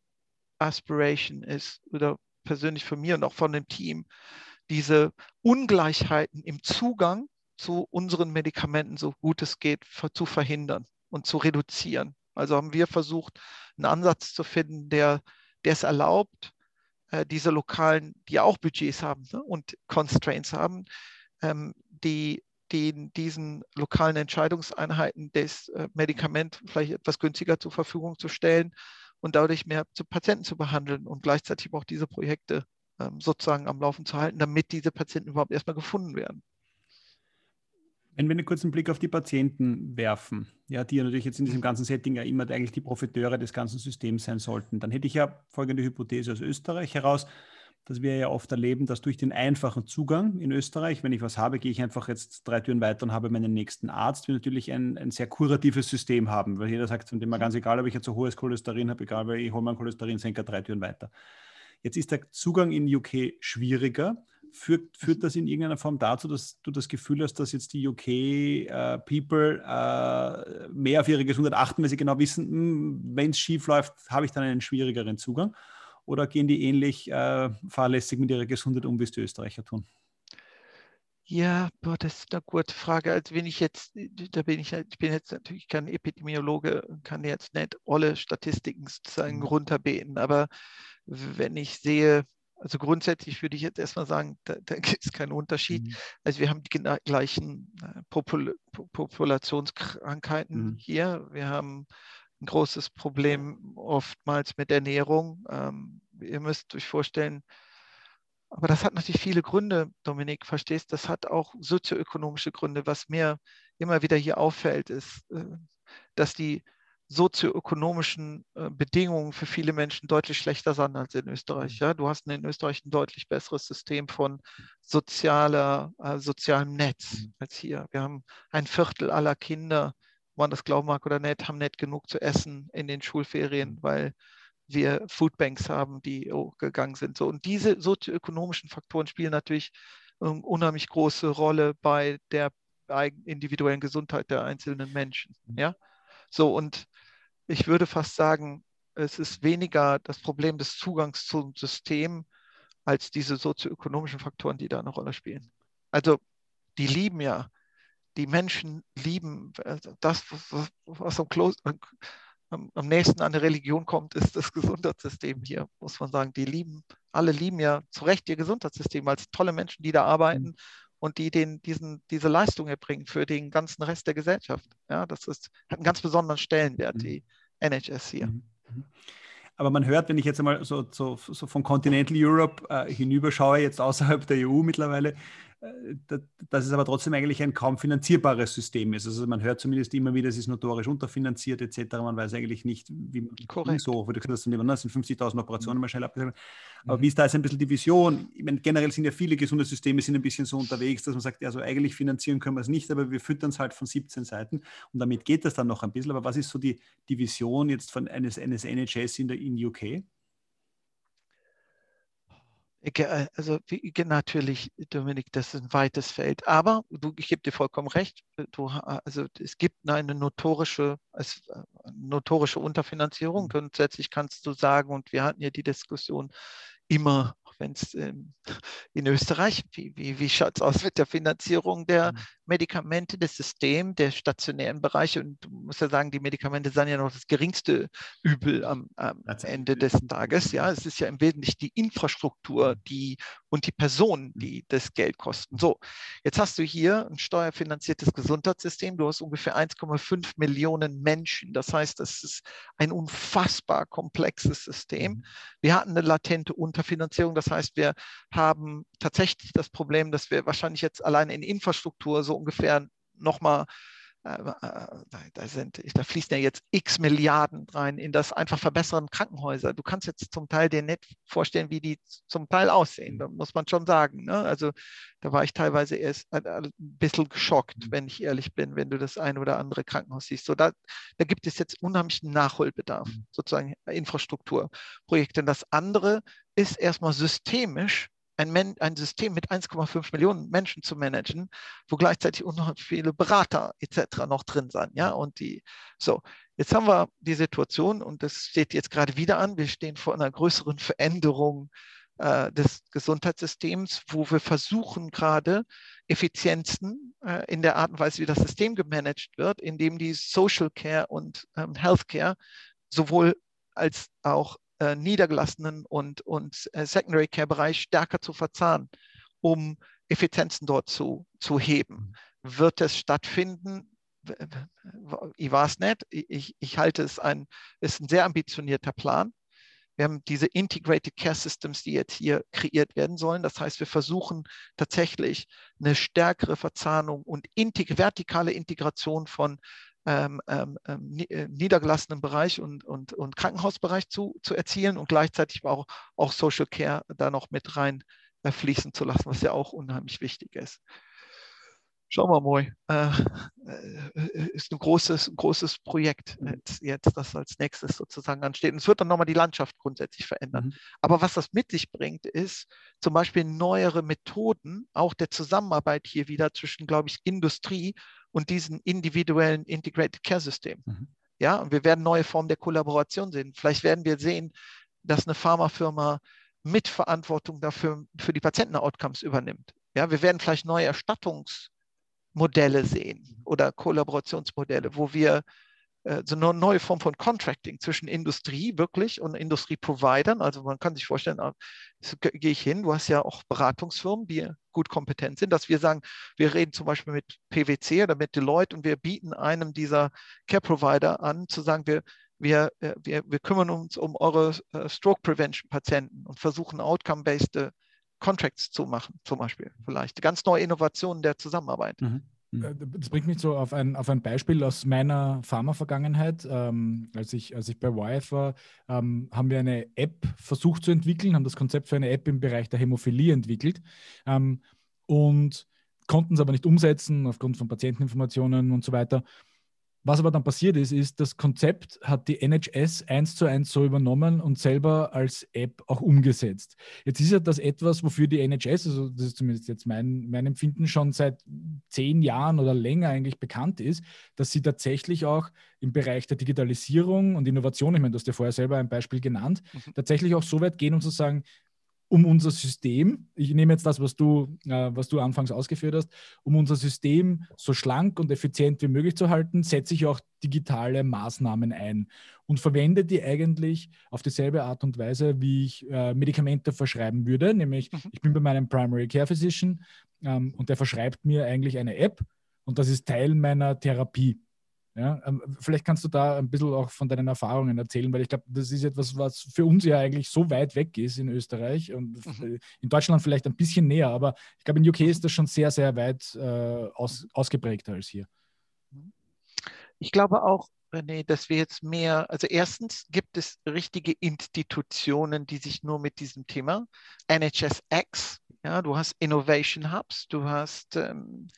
Aspiration ist, oder persönlich von mir und auch von dem Team, diese Ungleichheiten im Zugang zu unseren Medikamenten so gut es geht zu verhindern und zu reduzieren. Also haben wir versucht, einen Ansatz zu finden, der, der es erlaubt, äh, diese lokalen, die auch Budgets haben ne, und Constraints haben, ähm, die, die diesen lokalen Entscheidungseinheiten das äh, Medikament vielleicht etwas günstiger zur Verfügung zu stellen und dadurch mehr zu Patienten zu behandeln und gleichzeitig auch diese Projekte ähm, sozusagen am Laufen zu halten, damit diese Patienten überhaupt erstmal gefunden werden. Wenn wir einen kurzen Blick auf die Patienten werfen, ja, die ja natürlich jetzt in diesem ganzen Setting ja immer eigentlich die Profiteure des ganzen Systems sein sollten, dann hätte ich ja folgende Hypothese aus Österreich heraus, dass wir ja oft erleben, dass durch den einfachen Zugang in Österreich, wenn ich was habe, gehe ich einfach jetzt drei Türen weiter und habe meinen nächsten Arzt, wir natürlich ein, ein sehr kuratives System haben, weil jeder sagt, von dem mal ganz egal, ob ich jetzt so hohes Cholesterin habe, egal, weil ich hole meinen Cholesterinsenker drei Türen weiter. Jetzt ist der Zugang in UK schwieriger Führt, führt das in irgendeiner Form dazu, dass du das Gefühl hast, dass jetzt die UK-People äh, äh, mehr auf ihre Gesundheit achten, weil sie genau wissen, hm, wenn es schief läuft, habe ich dann einen schwierigeren Zugang? Oder gehen die ähnlich äh, fahrlässig mit ihrer Gesundheit um, wie es die Österreicher tun? Ja, boah, das ist eine gute Frage. Also wenn ich jetzt, da bin ich, ich bin jetzt natürlich kein Epidemiologe, kann jetzt nicht alle Statistiken sozusagen mhm. runterbeten, aber wenn ich sehe, also grundsätzlich würde ich jetzt erstmal sagen, da, da gibt es keinen Unterschied. Mhm. Also wir haben die gleichen äh, Popul Populationskrankheiten mhm. hier. Wir haben ein großes Problem oftmals mit Ernährung. Ähm, ihr müsst euch vorstellen, aber das hat natürlich viele Gründe, Dominik, verstehst? Das hat auch sozioökonomische Gründe. Was mir immer wieder hier auffällt, ist, äh, dass die sozioökonomischen äh, Bedingungen für viele Menschen deutlich schlechter sind als in Österreich. Ja? Du hast in Österreich ein deutlich besseres System von sozialer, äh, sozialem Netz mhm. als hier. Wir haben ein Viertel aller Kinder, man das glauben mag oder nicht, haben nicht genug zu essen in den Schulferien, mhm. weil wir Foodbanks haben, die oh, gegangen sind. So, und diese sozioökonomischen Faktoren spielen natürlich eine unheimlich große Rolle bei der individuellen Gesundheit der einzelnen Menschen. Mhm. Ja? So, und ich würde fast sagen, es ist weniger das Problem des Zugangs zum System als diese sozioökonomischen Faktoren, die da eine Rolle spielen. Also die lieben ja die Menschen lieben, also das, was, was am, am, am, nächsten an der Religion kommt, ist das Gesundheitssystem hier, muss man sagen. Die lieben, alle lieben ja zu Recht ihr Gesundheitssystem als tolle Menschen, die da arbeiten mhm. Und die den, diesen, diese Leistung erbringen für den ganzen Rest der Gesellschaft. Ja, das ist, hat einen ganz besonderen Stellenwert, mhm. die NHS hier. Mhm. mhm. Aber man hört, wenn ich jetzt einmal so, so, so von Continental Europe äh, hinüberschaue, jetzt außerhalb der EU mittlerweile, dass es aber trotzdem eigentlich ein kaum finanzierbares System ist. Also man hört zumindest immer wieder, es ist notorisch unterfinanziert etc. Man weiß eigentlich nicht, wie man so, wie du gesagt hast, das sind 50.000 Operationen mal schnell abgesagt. Aber mhm. wie ist da jetzt ein bisschen die Vision? Ich meine, generell sind ja viele gesunde Systeme sind ein bisschen so unterwegs, dass man sagt, also eigentlich finanzieren können wir es nicht, aber wir füttern es halt von 17 Seiten und damit geht das dann noch ein bisschen. Aber was ist so die, die Vision jetzt von eines, eines NHS in der in UK? Äh, also natürlich, Dominik, das ist ein weites Feld. Aber du, ich gebe dir vollkommen recht. Äh, du, also es gibt eine notorische, es, äh, notorische Unterfinanzierung. Mhm. Grundsätzlich kannst du sagen, und wir hatten ja die Diskussion immer wenn es ähm, in Österreich, wie, wie, wie schaut es aus mit der Finanzierung der mhm. Medikamente, des Systems, der stationären Bereiche? Und du musst ja sagen, die Medikamente sind ja noch das geringste Übel am, am Ende des Tages. Ja, es ist ja im Wesentlichen die Infrastruktur, mhm. die und die Personen, mhm. die das Geld kosten. So, jetzt hast du hier ein steuerfinanziertes Gesundheitssystem. Du hast ungefähr 1,5 Millionen Menschen. Das heißt, das ist ein unfassbar komplexes System. Wir hatten eine latente Unterfinanzierung. Das heißt, wir haben tatsächlich das Problem, dass wir wahrscheinlich jetzt allein in Infrastruktur so ungefähr nochmal da, sind, da fließen ja jetzt x Milliarden rein in das einfach Verbessern Krankenhäuser. Du kannst jetzt zum Teil dir nicht vorstellen, wie die zum Teil aussehen. Da muss man schon sagen. Ne? Also da war ich teilweise erst ein bisschen geschockt, mhm. wenn ich ehrlich bin, wenn du das ein oder andere Krankenhaus siehst. So, da, da gibt es jetzt unheimlichen Nachholbedarf, mhm. sozusagen Infrastrukturprojekte. Und das andere ist erstmal systemisch ein, ein System mit 1,5 Millionen Menschen zu managen, wo gleichzeitig noch viele Berater etc. noch drin sind. Ja, und die, so, jetzt haben wir die Situation und das steht jetzt gerade wieder an. Wir stehen vor einer größeren Veränderung äh, des Gesundheitssystems, wo wir versuchen gerade Effizienzen äh, in der Art und Weise, wie das System gemanagt wird, indem die Social Care und ähm, Healthcare sowohl als auch äh, niedergelassenen und, und äh, Secondary Care Bereich stärker zu verzahnen, um Effizienzen dort zu, zu heben. Mhm. Wird es stattfinden? Ich weiß nicht. Ich, ich halte es ein, ist ein sehr ambitionierter Plan. Wir haben diese Integrated Care Systems, die jetzt hier kreiert werden sollen. Das heißt, wir versuchen tatsächlich eine stärkere Verzahnung und vertikale Integration von ähm, ähm, ähm äh, niedergelassenen Bereich und, und, und Krankenhausbereich zu, zu erzielen und gleichzeitig auch, auch Social Care da noch mit rein äh, fließen zu lassen, was ja auch unheimlich wichtig ist. Schauen wir mal. Äh, äh, ist ein großes, großes Projekt jetzt, jetzt, das als nächstes sozusagen ansteht. Und es wird dann nochmal die Landschaft grundsätzlich verändern. Mhm. Aber was das mit sich bringt, ist zum Beispiel neuere Methoden, auch der Zusammenarbeit hier wieder zwischen, glaube ich, Industrie und diesen individuellen Integrated Care System. Mhm. Ja, und wir werden neue Formen der Kollaboration sehen. Vielleicht werden wir sehen, dass eine Pharmafirma Mitverantwortung dafür für die Patienten-Outcomes übernimmt. Ja, wir werden vielleicht neue Erstattungsmodelle sehen oder Kollaborationsmodelle, wo wir so eine neue Form von Contracting zwischen Industrie wirklich und Industrieprovidern. Also man kann sich vorstellen, ah, gehe ich hin, du hast ja auch Beratungsfirmen, die gut kompetent sind, dass wir sagen, wir reden zum Beispiel mit PwC oder mit Deloitte und wir bieten einem dieser Care-Provider an, zu sagen, wir, wir, äh, wir, wir kümmern uns um eure äh, Stroke-Prevention-Patienten und versuchen Outcome-based Contracts zu machen, zum Beispiel vielleicht. Ganz neue Innovationen der Zusammenarbeit. Mhm. Mhm. Äh, das bringt mich so auf ein, auf ein Beispiel aus meiner Pharma-Vergangenheit. Ähm, als, ich, als ich bei Wyeth war, ähm, haben wir eine App versucht zu entwickeln, haben das Konzept für eine App im Bereich der Hämophilie entwickelt ähm, und konnten es aber nicht umsetzen aufgrund von Patienteninformationen und so weiter. Was aber dann passiert ist, ist, das Konzept hat die NHS eins zu eins so übernommen und selber als App auch umgesetzt. Jetzt ist ja das etwas, wofür die NHS, also das ist zumindest jetzt mein, mein Empfinden, schon seit zehn Jahren oder länger eigentlich bekannt ist, dass sie tatsächlich auch im Bereich der Digitalisierung und Innovation, ich meine, du hast ja vorher selber ein Beispiel genannt, mhm. tatsächlich auch so weit gehen und zu sagen, um unser System, ich nehme jetzt das, was du, äh, was du anfangs ausgeführt hast, um unser System so schlank und effizient wie möglich zu halten, setze ich auch digitale Maßnahmen ein und verwende die eigentlich auf dieselbe Art und Weise, wie ich äh, Medikamente verschreiben würde. Nämlich, mhm. ich bin bei meinem Primary Care Physician ähm, und der verschreibt mir eigentlich eine App und das ist Teil meiner Therapie. Ja, ähm, vielleicht kannst du da ein bisschen auch von deinen Erfahrungen erzählen, weil ich glaube, das ist etwas, was für uns ja eigentlich so weit weg ist in Österreich und mhm. in Deutschland vielleicht ein bisschen näher, aber ich glaube, in UK ist das schon sehr, sehr weit äh, aus, ausgeprägter als hier. Ich glaube auch, René, dass wir jetzt mehr, also erstens gibt es richtige Institutionen, die sich nur mit diesem Thema, NHSX, ja, du hast Innovation Hubs, du hast ähm,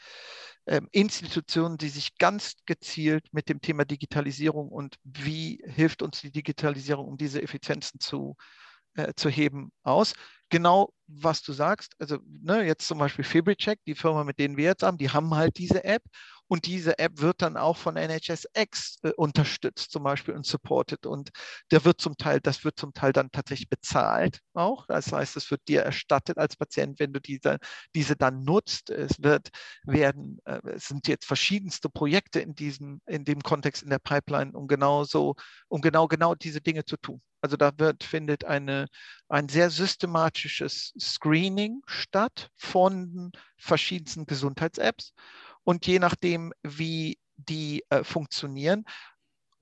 Institutionen, die sich ganz gezielt mit dem Thema Digitalisierung und wie hilft uns die Digitalisierung, um diese Effizienzen zu, äh, zu heben, aus. Genau, was du sagst, also ne, jetzt zum Beispiel FibriCheck, die Firma, mit denen wir jetzt haben, die haben halt diese App und diese App wird dann auch von NHSX äh, unterstützt zum Beispiel und supported. Und der wird zum Teil, das wird zum Teil dann tatsächlich bezahlt auch. Das heißt, es wird dir erstattet als Patient, wenn du diese, diese dann nutzt. Es wird werden, äh, es sind jetzt verschiedenste Projekte in diesem, in dem Kontext in der Pipeline, um genau so, um genau, genau diese Dinge zu tun. Also da wird, findet eine, ein sehr systematisches Screening statt von verschiedensten Gesundheits-Apps. Und je nachdem, wie die äh, funktionieren,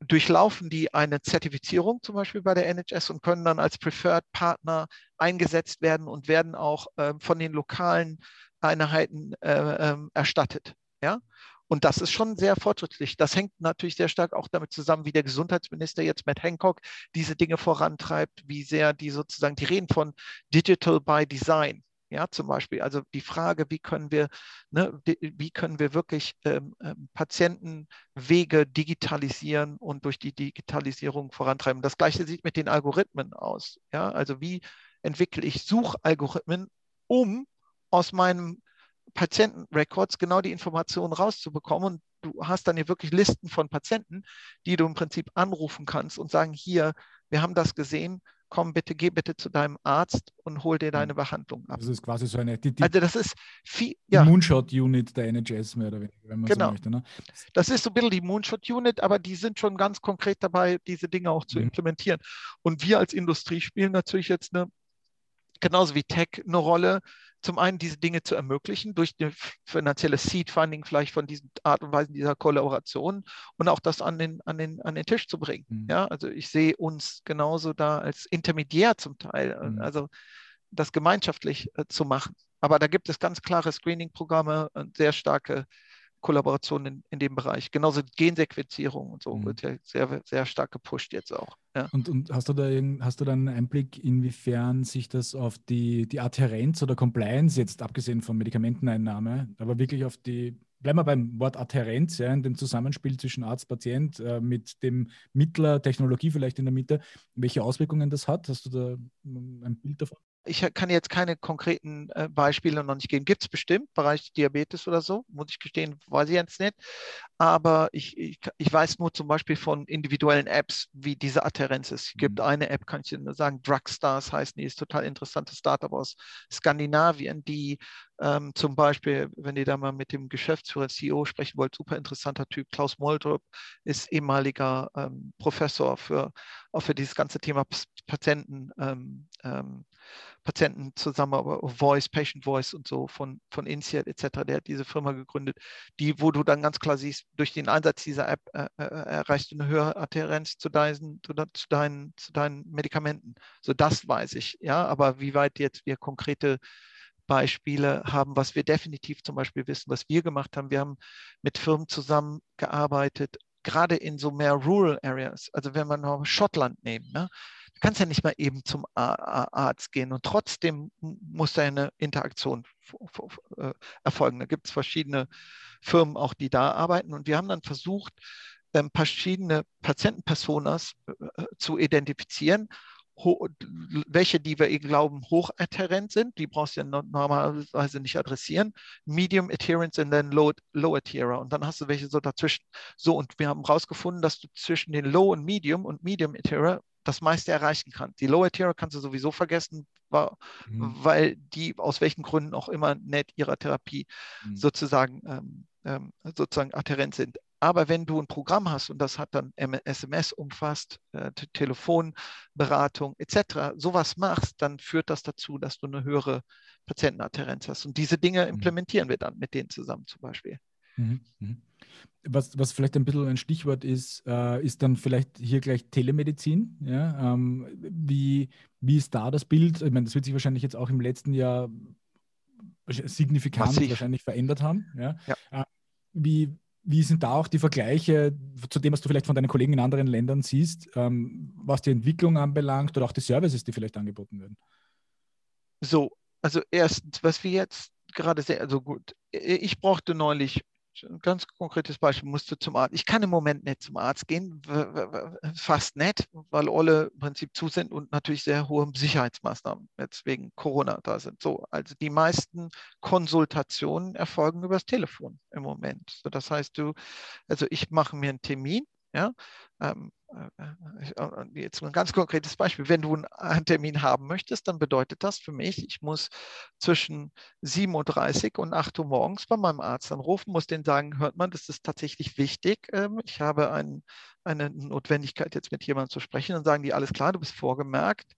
durchlaufen die eine Zertifizierung zum Beispiel bei der NHS und können dann als Preferred Partner eingesetzt werden und werden auch äh, von den lokalen Einheiten äh, ähm, erstattet. Ja? Und das ist schon sehr fortschrittlich. Das hängt natürlich sehr stark auch damit zusammen, wie der Gesundheitsminister jetzt Matt Hancock diese Dinge vorantreibt, wie sehr die sozusagen, die reden von Digital by Design. Ja, zum Beispiel, also die Frage, wie können wir, ne, wie können wir wirklich ähm, ähm, Patientenwege digitalisieren und durch die Digitalisierung vorantreiben. Das gleiche sieht mit den Algorithmen aus. Ja, also wie entwickle ich Suchalgorithmen, um aus meinem Patientenrecords genau die Informationen rauszubekommen. Und du hast dann hier wirklich Listen von Patienten, die du im Prinzip anrufen kannst und sagen, hier, wir haben das gesehen, komm bitte, geh bitte zu deinem Arzt und hol dir deine Behandlung ab. Das ist quasi so eine die, die, also das ist viel, ja. Moonshot-Unit der NHS mehr oder weniger, wenn man genau. so möchte. Ne? Das ist so ein bisschen die Moonshot-Unit, aber die sind schon ganz konkret dabei, diese Dinge auch zu mhm. implementieren. Und wir als Industrie spielen natürlich jetzt eine, genauso wie Tech eine Rolle, zum einen diese Dinge zu ermöglichen durch eine finanzielle Seed-Funding vielleicht von diesen Art und Weisen dieser Kollaboration und auch das an den, an den, an den Tisch zu bringen. Mhm. Ja, also ich sehe uns genauso da als Intermediär zum Teil, mhm. also das gemeinschaftlich äh, zu machen. Aber da gibt es ganz klare Screening-Programme und sehr starke Kollaboration in, in dem Bereich. Genauso Gensequenzierung und so mhm. wird ja sehr, sehr stark gepusht jetzt auch. Ja. Und, und hast du da hast du da einen Einblick, inwiefern sich das auf die, die Adhärenz oder Compliance, jetzt abgesehen von Medikamenteneinnahme, aber wirklich auf die, bleiben wir beim Wort Adhärenz, ja, in dem Zusammenspiel zwischen Arzt, Patient, äh, mit dem Mittler, Technologie vielleicht in der Mitte, welche Auswirkungen das hat? Hast du da ein Bild davon? Ich kann jetzt keine konkreten äh, Beispiele noch nicht geben. Gibt es bestimmt, Bereich Diabetes oder so, muss ich gestehen, weiß ich jetzt nicht. Aber ich, ich, ich weiß nur zum Beispiel von individuellen Apps, wie diese Adherenz ist. Es gibt mhm. eine App, kann ich nur sagen, Drugstars heißen die, ist total interessantes Startup aus Skandinavien, die ähm, zum Beispiel, wenn ihr da mal mit dem Geschäftsführer, CEO sprechen wollt, super interessanter Typ, Klaus Moldrup ist ehemaliger ähm, Professor für, auch für dieses ganze Thema Patienten. Ähm, ähm Patienten zusammen, Voice, Patient Voice und so von, von INSEAD etc., der hat diese Firma gegründet, die, wo du dann ganz klar siehst, durch den Einsatz dieser App äh, äh, erreichst du eine höhere Adhärenz zu deinen, zu, deinen, zu deinen Medikamenten. So das weiß ich, ja, aber wie weit jetzt wir konkrete Beispiele haben, was wir definitiv zum Beispiel wissen, was wir gemacht haben. Wir haben mit Firmen zusammengearbeitet, gerade in so mehr Rural Areas. Also wenn wir noch Schottland nehmen, ne? kannst ja nicht mal eben zum Arzt gehen und trotzdem muss da eine Interaktion äh, erfolgen. Da gibt es verschiedene Firmen auch, die da arbeiten und wir haben dann versucht, ähm, verschiedene Patientenpersonas äh, zu identifizieren welche, die wir glauben, hochadherent sind, die brauchst du ja normalerweise nicht adressieren. Medium Adherence und dann Low, Low Adherer. Und dann hast du welche so dazwischen. So, und wir haben herausgefunden, dass du zwischen den Low und Medium und Medium Adherer das meiste erreichen kann. Die Lower Tier kannst du sowieso vergessen, war, mhm. weil die aus welchen Gründen auch immer nicht ihrer Therapie mhm. sozusagen, ähm, ähm, sozusagen adherent sind. Aber wenn du ein Programm hast und das hat dann SMS umfasst, äh, Telefonberatung etc., sowas machst, dann führt das dazu, dass du eine höhere Patientenadherenz hast. Und diese Dinge mhm. implementieren wir dann mit denen zusammen zum Beispiel. Mhm. Mhm. Was, was vielleicht ein bisschen ein Stichwort ist, äh, ist dann vielleicht hier gleich Telemedizin. Ja? Ähm, wie, wie ist da das Bild? Ich meine, das wird sich wahrscheinlich jetzt auch im letzten Jahr signifikant Massiv. wahrscheinlich verändert haben. Ja? ja. Äh, wie, wie sind da auch die Vergleiche zu dem, was du vielleicht von deinen Kollegen in anderen Ländern siehst, ähm, was die Entwicklung anbelangt oder auch die Services, die vielleicht angeboten werden? So, also erstens, was wir jetzt gerade sehr, also gut, ich brauchte neulich ein ganz konkretes Beispiel, musste zum Arzt. Ich kann im Moment nicht zum Arzt gehen, fast nicht, weil alle im Prinzip zu sind und natürlich sehr hohe Sicherheitsmaßnahmen jetzt wegen Corona da sind. So, also die meisten Konsultationen erfolgen übers Telefon im Moment. So, das heißt, du, also ich mache mir einen Termin, ja, ähm, äh, äh, jetzt ein ganz konkretes Beispiel. Wenn du einen Termin haben möchtest, dann bedeutet das für mich, ich muss zwischen 7.30 Uhr und 8 Uhr morgens bei meinem Arzt anrufen, muss den sagen, hört man, das ist tatsächlich wichtig. Ähm, ich habe ein, eine Notwendigkeit, jetzt mit jemandem zu sprechen. Dann sagen die, alles klar, du bist vorgemerkt.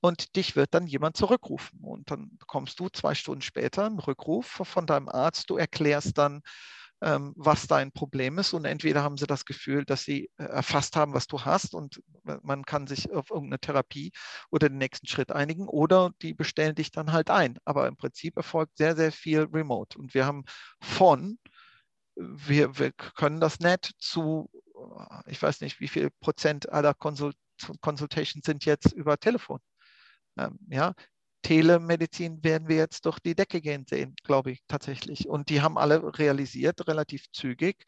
Und dich wird dann jemand zurückrufen. Und dann bekommst du zwei Stunden später einen Rückruf von deinem Arzt. Du erklärst dann, ähm, was dein Problem ist. Und entweder haben sie das Gefühl, dass sie äh, erfasst haben, was du hast und man kann sich auf irgendeine Therapie oder den nächsten Schritt einigen oder die bestellen dich dann halt ein. Aber im Prinzip erfolgt sehr, sehr viel remote. Und wir haben von, wir, wir können das nicht zu, ich weiß nicht, wie viel Prozent aller Consult Consultations sind jetzt über Telefon. Ähm, ja, Telemedizin werden wir jetzt durch die Decke gehen sehen, glaube ich tatsächlich. Und die haben alle realisiert, relativ zügig,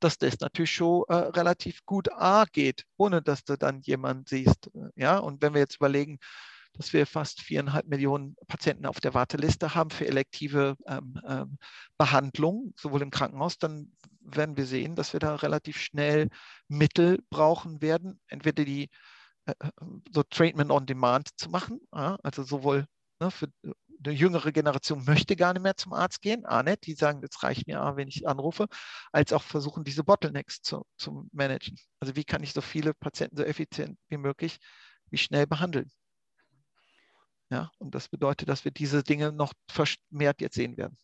dass das natürlich schon äh, relativ gut A geht, ohne dass du dann jemanden siehst. Ja, und wenn wir jetzt überlegen, dass wir fast viereinhalb Millionen Patienten auf der Warteliste haben für elektive ähm, ähm, Behandlung, sowohl im Krankenhaus, dann werden wir sehen, dass wir da relativ schnell Mittel brauchen werden. Entweder die äh, äh, so Treatment on Demand zu machen. Also sowohl ne, für eine jüngere Generation möchte gar nicht mehr zum Arzt gehen, A nicht, die sagen, das reicht mir A, wenn ich anrufe, als auch versuchen, diese Bottlenecks zu, zu managen. Also wie kann ich so viele Patienten so effizient wie möglich, wie schnell behandeln. Ja, und das bedeutet, dass wir diese Dinge noch vermehrt jetzt sehen werden.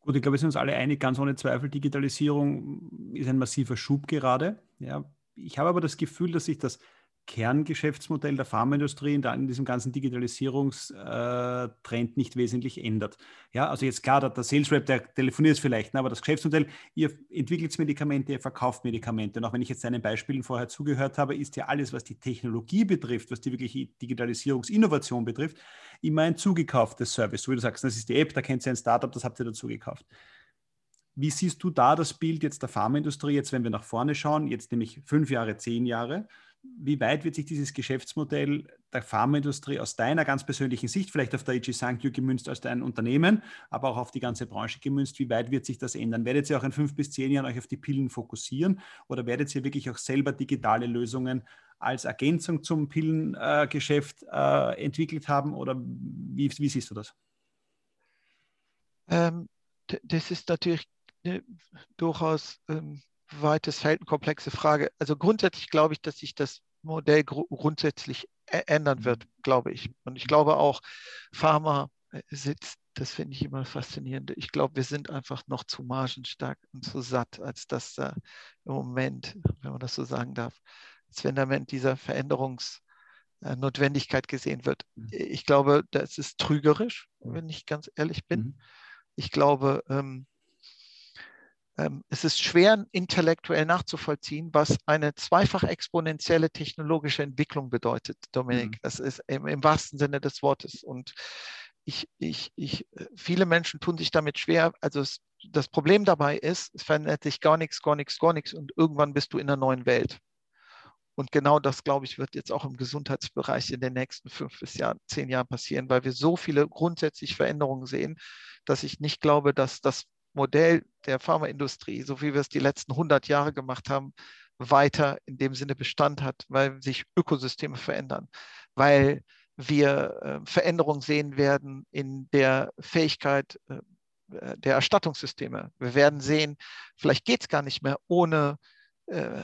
Gut, ich glaube, wir sind uns alle einig, ganz ohne Zweifel, Digitalisierung ist ein massiver Schub gerade. Ja, ich habe aber das Gefühl, dass sich das Kerngeschäftsmodell der Pharmaindustrie in, in diesem ganzen Digitalisierungstrend nicht wesentlich ändert. Ja, also jetzt klar, der, der Sales Rep, der telefoniert vielleicht, ne, aber das Geschäftsmodell, ihr entwickelt Medikamente, ihr verkauft Medikamente. Und auch wenn ich jetzt deinen Beispielen vorher zugehört habe, ist ja alles, was die Technologie betrifft, was die wirkliche Digitalisierungsinnovation betrifft, immer ein zugekauftes Service. So wie du sagst, das ist die App, da kennt ihr ein Startup, das habt ihr dazu gekauft. Wie siehst du da das Bild jetzt der Pharmaindustrie, jetzt wenn wir nach vorne schauen, jetzt nämlich fünf Jahre, zehn Jahre? Wie weit wird sich dieses Geschäftsmodell der Pharmaindustrie aus deiner ganz persönlichen Sicht, vielleicht auf der IG Sankyo gemünzt als dein Unternehmen, aber auch auf die ganze Branche gemünzt, wie weit wird sich das ändern? Werdet ihr auch in fünf bis zehn Jahren euch auf die Pillen fokussieren oder werdet ihr wirklich auch selber digitale Lösungen als Ergänzung zum Pillengeschäft äh, entwickelt haben oder wie, wie siehst du das? Ähm, das ist natürlich ne, durchaus ähm, weites Feld, eine komplexe Frage. Also grundsätzlich glaube ich, dass sich das Modell gr grundsätzlich ändern wird, glaube ich. Und ich glaube auch, Pharma äh, sitzt, das finde ich immer faszinierend. Ich glaube, wir sind einfach noch zu margenstark und zu satt, als dass da im Moment, wenn man das so sagen darf, als wenn damit dieser Veränderungsnotwendigkeit gesehen wird. Mhm. Ich glaube, das ist trügerisch, wenn ich ganz ehrlich bin. Mhm. Ich glaube, ähm, es ist schwer intellektuell nachzuvollziehen, was eine zweifach exponentielle technologische Entwicklung bedeutet, Dominik. Mhm. Das ist im, im, wahrsten Sinne des Wortes. Und ich, ich, ich, äh, viele Menschen tun sich damit schwer. Also es, das Problem dabei ist, es verändert sich gar nichts, gar nichts, gar nichts und irgendwann bist du in einer neuen Welt. Und genau das, glaube ich, wird jetzt auch im Gesundheitsbereich in den nächsten fünf bis Jahr, zehn Jahren passieren, weil wir so viele grundsätzliche Veränderungen sehen, dass ich nicht glaube, dass das Modell der Pharmaindustrie, so wie wir es die letzten 100 Jahre gemacht haben, weiter in dem Sinne Bestand hat, weil sich Ökosysteme verändern, weil wir äh, Veränderungen sehen werden in der Fähigkeit äh, der Erstattungssysteme. Wir werden sehen, vielleicht geht es gar nicht mehr ohne, äh,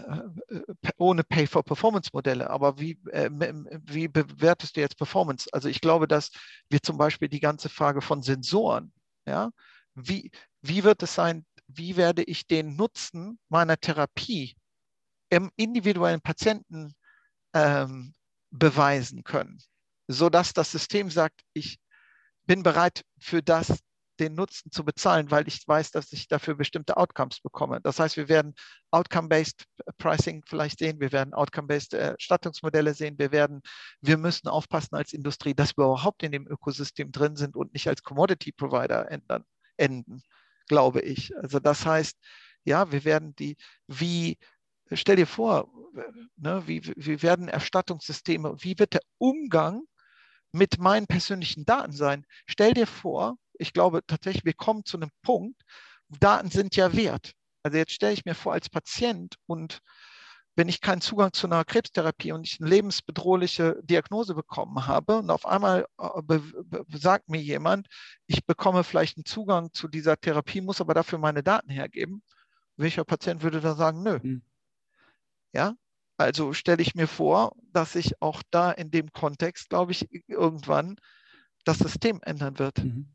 ohne Pay-for-Performance-Modelle. Aber wie, wie bewertest du jetzt Performance? Also ich glaube, dass wir zum Beispiel die ganze Frage von Sensoren, ja, wie, wie wird es sein, wie werde ich den Nutzen meiner Therapie im individuellen Patienten ähm, beweisen können, sodass das System sagt, ich bin bereit für das den Nutzen zu bezahlen, weil ich weiß, dass ich dafür bestimmte Outcomes bekomme. Das heißt, wir werden Outcome-Based Pricing vielleicht sehen, wir werden Outcome-Based Erstattungsmodelle sehen, wir werden, wir müssen aufpassen als Industrie, dass wir überhaupt in dem Ökosystem drin sind und nicht als Commodity-Provider enden, glaube ich. Also das heißt, ja, wir werden die, wie stell dir vor, ne, wie, wie werden Erstattungssysteme, wie wird der Umgang mit meinen persönlichen Daten sein? Stell dir vor, ich glaube tatsächlich, wir kommen zu einem Punkt, Daten sind ja wert. Also jetzt stelle ich mir vor, als Patient und wenn ich keinen Zugang zu einer Krebstherapie und ich eine lebensbedrohliche Diagnose bekommen habe und auf einmal äh, sagt mir jemand, ich bekomme vielleicht einen Zugang zu dieser Therapie, muss aber dafür meine Daten hergeben, welcher Patient würde da sagen, nö, mhm. Ja, also stelle ich mir vor, dass sich auch da in dem Kontext, glaube ich, irgendwann das System ändern wird. Mhm.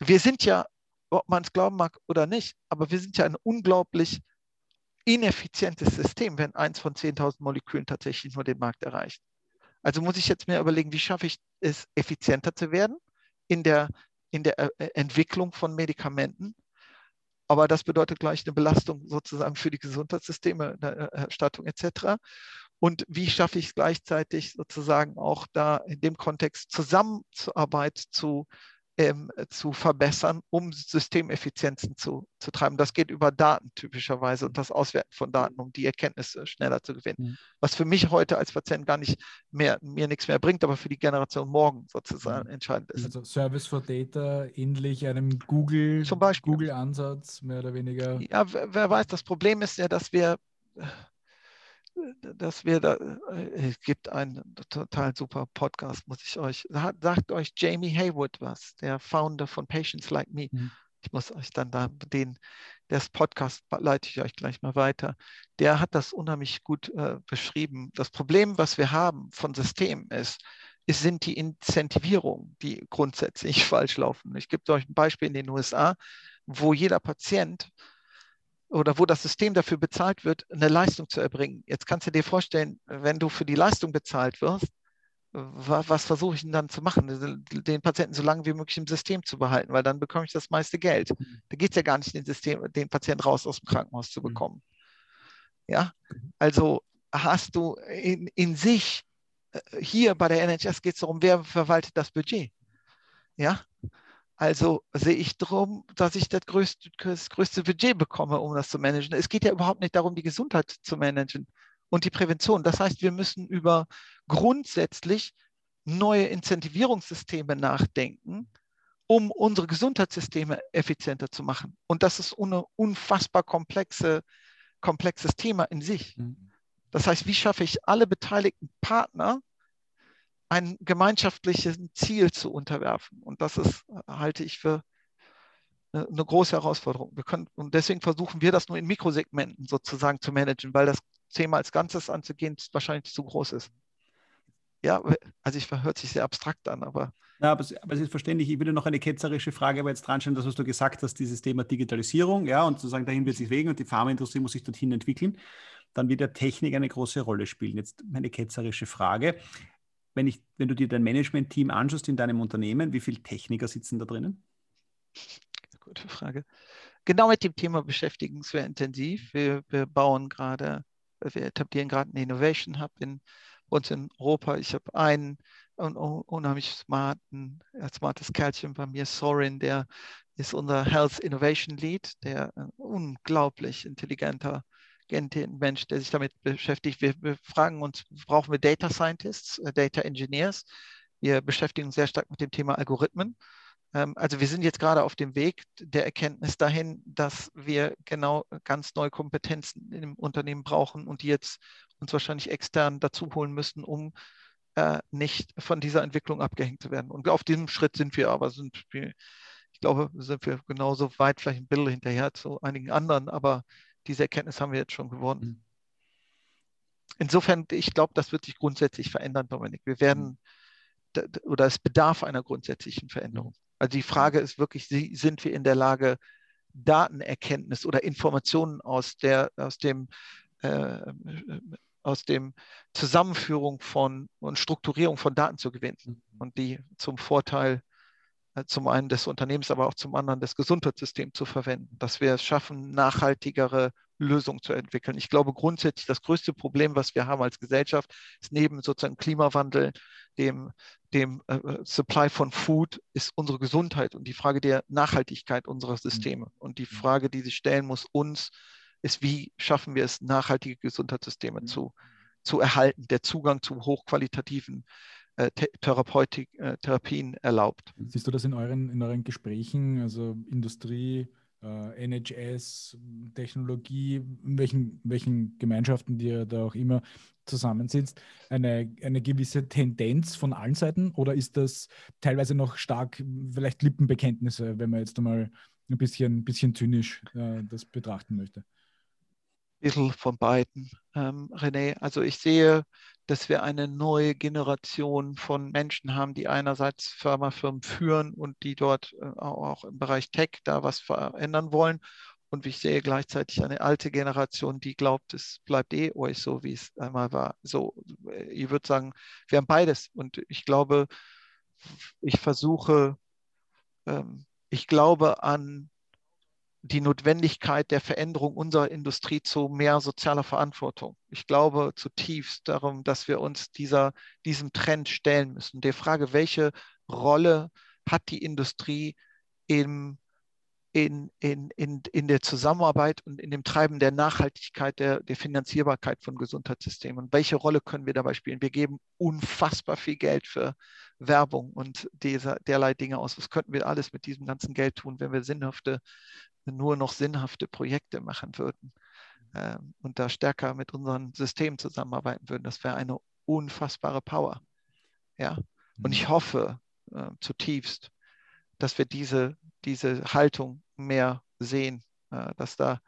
Wir sind ja, ob man es glauben mag oder nicht, aber wir sind ja ein unglaublich ineffizientes System, wenn eins von 10.000 Molekülen tatsächlich nur den Markt erreicht. Also muss ich jetzt mir überlegen, wie schaffe ich es, effizienter zu werden in der, in der äh, Entwicklung von Medikamenten, aber das bedeutet gleich eine Belastung sozusagen für die Gesundheitssysteme, eine Erstattung etc. Und wie schaffe ich es gleichzeitig sozusagen auch da in dem Kontext Zusammenarbeit zu ähm, zu verbessern, um Systemeffizienzen zu, zu treiben. Das geht über Daten typischerweise und das Auswerten von Daten, um die Erkenntnisse schneller zu gewinnen. Mhm. Was für mich heute als Patient gar nicht mehr, mir nichts mehr bringt, aber für die Generation morgen sozusagen mhm. entscheidend ist. Also Service for Data ähnlich einem Google. Google-Ansatz, mehr oder weniger. Ja, wer, wer weiß, das Problem ist ja, dass wir dass wir da, äh, es gibt einen total super Podcast, muss ich euch, sagt euch Jamie Haywood was, der Founder von Patients Like Me. Mhm. Ich muss euch dann da den, das Podcast leite ich euch gleich mal weiter. Der hat das unheimlich gut äh, beschrieben. Das Problem, was wir haben von Systemen ist, ist, sind die Incentivierungen, die grundsätzlich falsch laufen. Ich gebe euch ein Beispiel in den USA, wo jeder Patient oder wo das System dafür bezahlt wird, eine Leistung zu erbringen. Jetzt kannst du dir vorstellen, wenn du für die Leistung bezahlt wirst, was versuche ich denn dann zu machen? Den Patienten so lange wie möglich im System zu behalten, weil dann bekomme ich das meiste Geld. Mhm. Da geht es ja gar nicht, den, System, den Patienten raus aus dem Krankenhaus zu mhm. bekommen. Ja, also hast du in, in sich, äh, hier bei der NHS geht es darum, wer verwaltet das Budget. Ja, also sehe ich darum, dass ich das größte, das größte Budget bekomme, um das zu managen. Es geht ja überhaupt nicht darum, die Gesundheit zu managen und die Prävention. Das heißt, wir müssen über grundsätzlich neue Incentivierungssysteme nachdenken, um unsere Gesundheitssysteme effizienter zu machen. Und das ist ein unfassbar komplexe, komplexes Thema in sich. Mhm. Das heißt, wie schaffe ich alle beteiligten Partner ein gemeinschaftliches Ziel zu unterwerfen. Und das ist, halte ich für eine, eine große Herausforderung. Können, und deswegen versuchen wir das nur in Mikrosegmenten sozusagen zu managen, weil das Thema als Ganzes anzugehen wahrscheinlich zu groß ist. Ja, also ich hört sich sehr abstrakt an, aber. Ja, aber, aber es ist verständlich. Ich würde noch eine ketzerische Frage aber jetzt dran stellen, das, was du gesagt hast, dieses Thema Digitalisierung, ja, und sozusagen dahin wird sich wegen und die Pharmaindustrie muss sich dorthin entwickeln. Dann wird der Technik eine große Rolle spielen. Jetzt meine ketzerische Frage wenn, ich, wenn du dir dein Management-Team anschaust in deinem Unternehmen, wie viele Techniker sitzen da drinnen? Gute Frage. Genau mit dem Thema beschäftigen uns wir intensiv. Wir, wir bauen gerade, wir etablieren gerade einen Innovation Hub in uns in Europa. Ich habe einen unheimlich smarten, smartes Kerlchen bei mir, Sorin, der ist unser Health Innovation Lead, der ein unglaublich intelligenter Mensch, der sich damit beschäftigt. Wir, wir fragen uns, brauchen wir Data Scientists, äh, Data Engineers? Wir beschäftigen uns sehr stark mit dem Thema Algorithmen. Ähm, also wir sind jetzt gerade auf dem Weg der Erkenntnis dahin, dass wir genau ganz neue Kompetenzen im Unternehmen brauchen und die jetzt uns wahrscheinlich extern dazu holen müssen, um äh, nicht von dieser Entwicklung abgehängt zu werden. Und auf diesem Schritt sind wir aber, sind wir, ich glaube, sind wir genauso weit, vielleicht ein bisschen hinterher zu einigen anderen, aber diese Erkenntnis haben wir jetzt schon gewonnen. Mhm. Insofern, ich glaube, das wird sich grundsätzlich verändern, Dominik. Wir werden, mhm. oder es bedarf einer grundsätzlichen Veränderung. Also die Frage ist wirklich, sind wir in der Lage, Datenerkenntnis oder Informationen aus, der, aus dem äh, aus dem Zusammenführung von und Strukturierung von Daten zu gewinnen mhm. und die zum Vorteil äh, zum einen des Unternehmens, aber auch zum anderen des Gesundheitssystems zu verwenden, dass wir es schaffen, nachhaltigere Lösungen zu entwickeln. Ich glaube grundsätzlich, das größte Problem, was wir haben als Gesellschaft, ist neben sozusagen Klimawandel, dem, dem äh, Supply von Food, ist unsere Gesundheit und die Frage der Nachhaltigkeit unserer Systeme. Mhm. Und die Frage, die sich stellen muss, uns ist, wie schaffen wir es, nachhaltige Gesundheitssysteme mhm. zu, zu erhalten, der Zugang zu hochqualitativen äh, Therapeutik, äh, Therapien erlaubt. Siehst du das in euren, in euren Gesprächen, also Industrie, äh, NHS, Technologie, in welchen, welchen Gemeinschaften, die ihr da auch immer zusammensitzt, eine, eine gewisse Tendenz von allen Seiten oder ist das teilweise noch stark, vielleicht Lippenbekenntnisse, wenn man jetzt einmal ein bisschen, bisschen zynisch das betrachten möchte? Bisschen von beiden, ähm, René. Also ich sehe, dass wir eine neue Generation von Menschen haben, die einerseits Pharmafirmen führen und die dort äh, auch im Bereich Tech da was verändern wollen. Und ich sehe gleichzeitig eine alte Generation, die glaubt, es bleibt eh euch so, wie es einmal war. So, äh, ich würde sagen, wir haben beides. Und ich glaube, ich versuche, ähm, ich glaube an die Notwendigkeit der Veränderung unserer Industrie zu mehr sozialer Verantwortung. Ich glaube zutiefst darum, dass wir uns dieser, diesem Trend stellen müssen. Der Frage, welche Rolle hat die Industrie im, in, in, in, in der Zusammenarbeit und in dem Treiben der Nachhaltigkeit, der, der Finanzierbarkeit von Gesundheitssystemen. Und welche Rolle können wir dabei spielen? Wir geben unfassbar viel Geld für Werbung und dieser, derlei Dinge aus. Was könnten wir alles mit diesem ganzen Geld tun, wenn wir sinnhafte nur noch sinnhafte Projekte machen würden äh, und da stärker mit unseren Systemen zusammenarbeiten würden. Das wäre eine unfassbare Power. Ja? Und ich mhm. hoffe äh, zutiefst, dass wir diese, diese Haltung mehr sehen, äh, dass da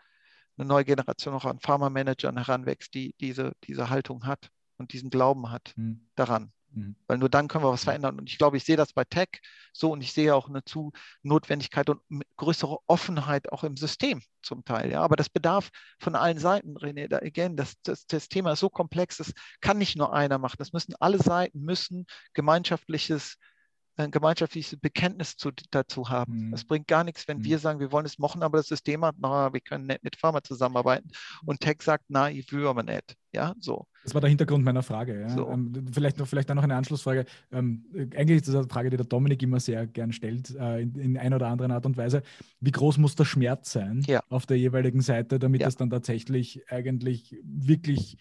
eine neue Generation auch an Pharma-Managern heranwächst, die diese, diese Haltung hat und diesen Glauben hat mhm. daran. Mhm. Weil nur dann können wir was verändern. Und ich glaube, ich sehe das bei Tech so und ich sehe auch eine zu Notwendigkeit und größere Offenheit auch im System zum Teil. Ja, aber das bedarf von allen Seiten, René. Da, again, das, das, das Thema ist so komplex, das kann nicht nur einer machen. Das müssen alle Seiten müssen gemeinschaftliches ein gemeinschaftliches Bekenntnis zu, dazu haben. Es mhm. bringt gar nichts, wenn mhm. wir sagen, wir wollen es machen, aber das System hat, na, wir können nicht mit Pharma zusammenarbeiten. Und Tech sagt, na, ich will aber nicht. Ja, so. Das war der Hintergrund meiner Frage. Ja. So. Ähm, vielleicht, noch, vielleicht dann noch eine Anschlussfrage. Ähm, eigentlich ist das eine Frage, die der Dominik immer sehr gern stellt, äh, in, in einer oder anderen Art und Weise. Wie groß muss der Schmerz sein ja. auf der jeweiligen Seite, damit ja. das dann tatsächlich eigentlich wirklich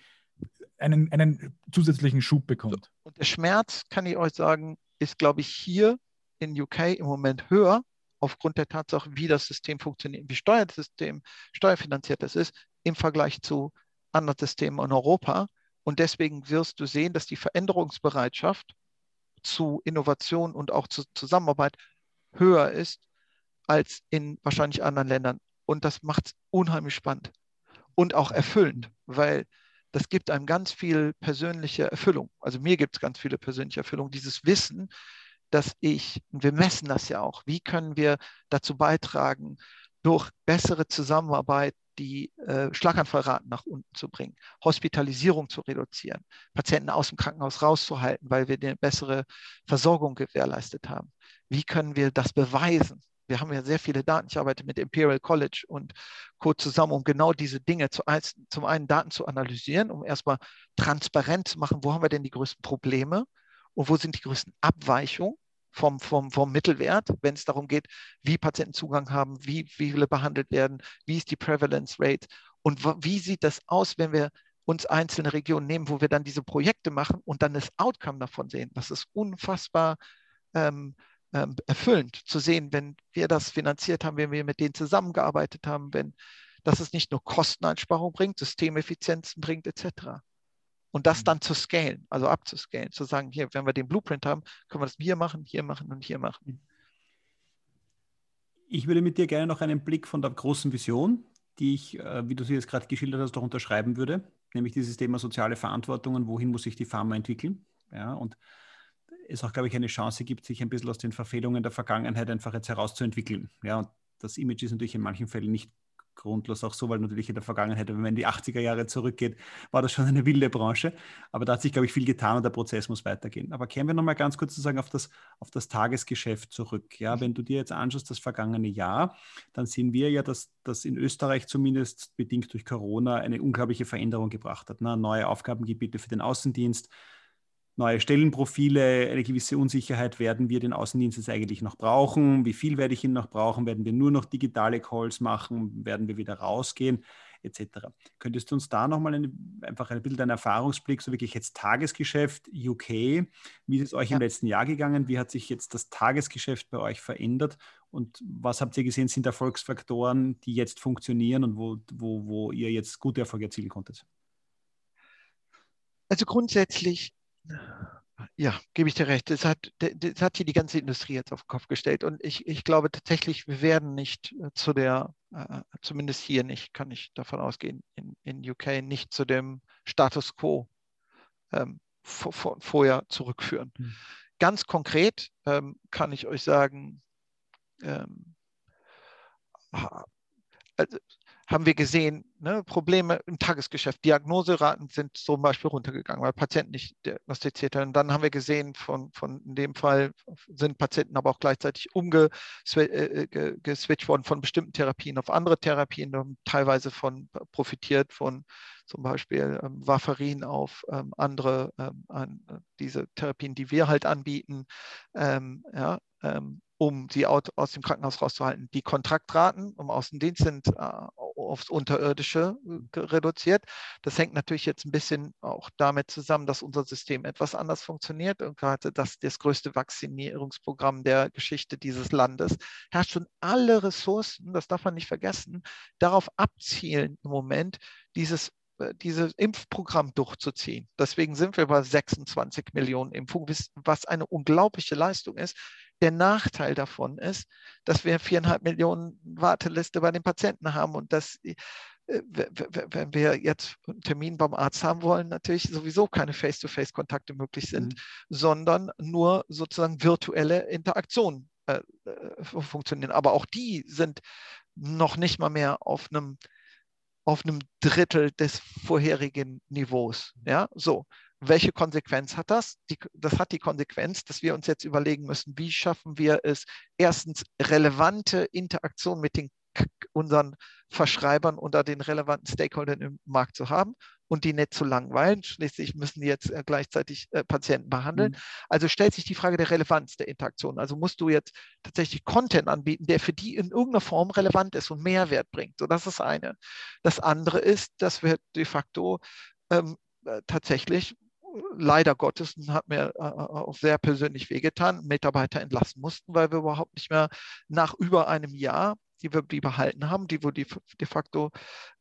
einen, einen zusätzlichen Schub bekommt? So. Und der Schmerz, kann ich euch sagen, ist, glaube ich, hier in UK im Moment höher, aufgrund der Tatsache, wie das System funktioniert, wie Steuersystem, steuerfinanziert das ist, im Vergleich zu anderen Systemen in Europa. Und deswegen wirst du sehen, dass die Veränderungsbereitschaft zu Innovation und auch zu Zusammenarbeit höher ist als in wahrscheinlich anderen Ländern. Und das macht es unheimlich spannend und auch erfüllend, weil das gibt einem ganz viel persönliche Erfüllung. Also mir gibt es ganz viele persönliche Erfüllung. Dieses Wissen, dass ich, und wir messen das ja auch, wie können wir dazu beitragen, durch bessere Zusammenarbeit die äh, Schlaganfallraten nach unten zu bringen, Hospitalisierung zu reduzieren, Patienten aus dem Krankenhaus rauszuhalten, weil wir eine bessere Versorgung gewährleistet haben. Wie können wir das beweisen? Wir haben ja sehr viele Daten. Ich arbeite mit Imperial College und Co. zusammen, um genau diese Dinge zu, zum einen Daten zu analysieren, um erstmal transparent zu machen, wo haben wir denn die größten Probleme und wo sind die größten Abweichungen vom, vom, vom Mittelwert, wenn es darum geht, wie Patienten Zugang haben, wie, wie viele behandelt werden, wie ist die Prevalence Rate und wie sieht das aus, wenn wir uns einzelne Regionen nehmen, wo wir dann diese Projekte machen und dann das Outcome davon sehen. Das ist unfassbar ähm, erfüllend zu sehen, wenn wir das finanziert haben, wenn wir mit denen zusammengearbeitet haben, wenn dass es nicht nur Kosteneinsparung bringt, Systemeffizienzen bringt, etc. Und das mhm. dann zu scalen, also abzuscalen, zu sagen, hier, wenn wir den Blueprint haben, können wir das hier machen, hier machen und hier machen. Mhm. Ich würde mit dir gerne noch einen Blick von der großen Vision, die ich, äh, wie du sie jetzt gerade geschildert hast, doch unterschreiben würde, nämlich dieses Thema soziale Verantwortung und wohin muss sich die Pharma entwickeln. Ja, und es auch, glaube ich, eine Chance gibt, sich ein bisschen aus den Verfehlungen der Vergangenheit einfach jetzt herauszuentwickeln. Ja, und das Image ist natürlich in manchen Fällen nicht grundlos auch so, weil natürlich in der Vergangenheit, wenn man in die 80er Jahre zurückgeht, war das schon eine wilde Branche. Aber da hat sich, glaube ich, viel getan und der Prozess muss weitergehen. Aber kehren wir nochmal ganz kurz sozusagen auf das, auf das Tagesgeschäft zurück. Ja, wenn du dir jetzt anschaust, das vergangene Jahr, dann sehen wir ja, dass das in Österreich zumindest bedingt durch Corona eine unglaubliche Veränderung gebracht hat. Ne? Neue Aufgabengebiete für den Außendienst, neue Stellenprofile, eine gewisse Unsicherheit, werden wir den Außendienst jetzt eigentlich noch brauchen? Wie viel werde ich ihn noch brauchen? Werden wir nur noch digitale Calls machen? Werden wir wieder rausgehen? Etc. Könntest du uns da nochmal eine, einfach ein bisschen deinen Erfahrungsblick, so wirklich jetzt Tagesgeschäft UK, wie ist es euch ja. im letzten Jahr gegangen? Wie hat sich jetzt das Tagesgeschäft bei euch verändert? Und was habt ihr gesehen, sind Erfolgsfaktoren, die jetzt funktionieren und wo, wo, wo ihr jetzt gute Erfolge erzielen konntet? Also grundsätzlich ja, gebe ich dir recht. Das hat, das hat hier die ganze Industrie jetzt auf den Kopf gestellt. Und ich, ich glaube tatsächlich, wir werden nicht äh, zu der, äh, zumindest hier nicht, kann ich davon ausgehen, in, in UK nicht zu dem Status quo ähm, vor, vor, vorher zurückführen. Mhm. Ganz konkret ähm, kann ich euch sagen, ähm, also haben wir gesehen, ne, Probleme im Tagesgeschäft. Diagnoseraten sind zum Beispiel runtergegangen, weil Patienten nicht diagnostiziert haben. Dann haben wir gesehen, von, von in dem Fall sind Patienten aber auch gleichzeitig umgeswitcht äh, äh worden von bestimmten Therapien auf andere Therapien, haben teilweise von profitiert von zum Beispiel ähm, Warfarin auf ähm, andere, ähm, an, äh, diese Therapien, die wir halt anbieten. Ähm, ja, ähm, um sie aus dem Krankenhaus rauszuhalten. Die Kontraktraten im Außendienst sind äh, aufs Unterirdische äh, reduziert. Das hängt natürlich jetzt ein bisschen auch damit zusammen, dass unser System etwas anders funktioniert und gerade das, das größte Vaccinierungsprogramm der Geschichte dieses Landes herrscht schon alle Ressourcen, das darf man nicht vergessen, darauf abzielen im Moment, dieses äh, dieses Impfprogramm durchzuziehen. Deswegen sind wir bei 26 Millionen Impfungen, was eine unglaubliche Leistung ist. Der Nachteil davon ist, dass wir viereinhalb Millionen Warteliste bei den Patienten haben und dass äh, wenn wir jetzt einen Termin beim Arzt haben wollen, natürlich sowieso keine Face-to-Face-Kontakte möglich sind, mhm. sondern nur sozusagen virtuelle Interaktionen äh, äh, funktionieren. Aber auch die sind noch nicht mal mehr auf einem auf einem Drittel des vorherigen Niveaus. Ja, so. Welche Konsequenz hat das? Die, das hat die Konsequenz, dass wir uns jetzt überlegen müssen, wie schaffen wir es, erstens relevante Interaktion mit den unseren Verschreibern unter den relevanten Stakeholdern im Markt zu haben und die nicht zu langweilen. Schließlich müssen die jetzt äh, gleichzeitig äh, Patienten behandeln. Mhm. Also stellt sich die Frage der Relevanz der Interaktion. Also musst du jetzt tatsächlich Content anbieten, der für die in irgendeiner Form relevant ist und Mehrwert bringt. So, das ist eine. Das andere ist, dass wir de facto ähm, äh, tatsächlich leider Gottes, hat mir äh, auch sehr persönlich wehgetan, Mitarbeiter entlassen mussten, weil wir überhaupt nicht mehr nach über einem Jahr die wir die behalten haben, die wo die de facto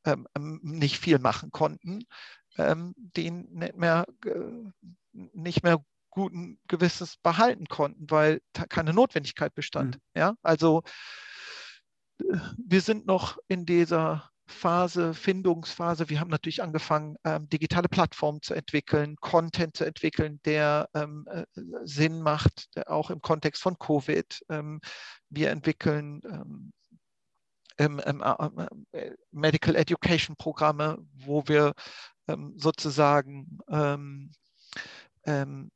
ähm, ähm, nicht viel machen konnten, ähm, die nicht mehr, äh, nicht mehr guten Gewisses behalten konnten, weil keine Notwendigkeit bestand. Mhm. Ja, also äh, wir sind noch in dieser Phase, Findungsphase. Wir haben natürlich angefangen, ähm, digitale Plattformen zu entwickeln, Content zu entwickeln, der ähm, äh, Sinn macht, auch im Kontext von Covid. Ähm, wir entwickeln ähm, ähm, äh, Medical Education Programme, wo wir ähm, sozusagen ähm, ähm,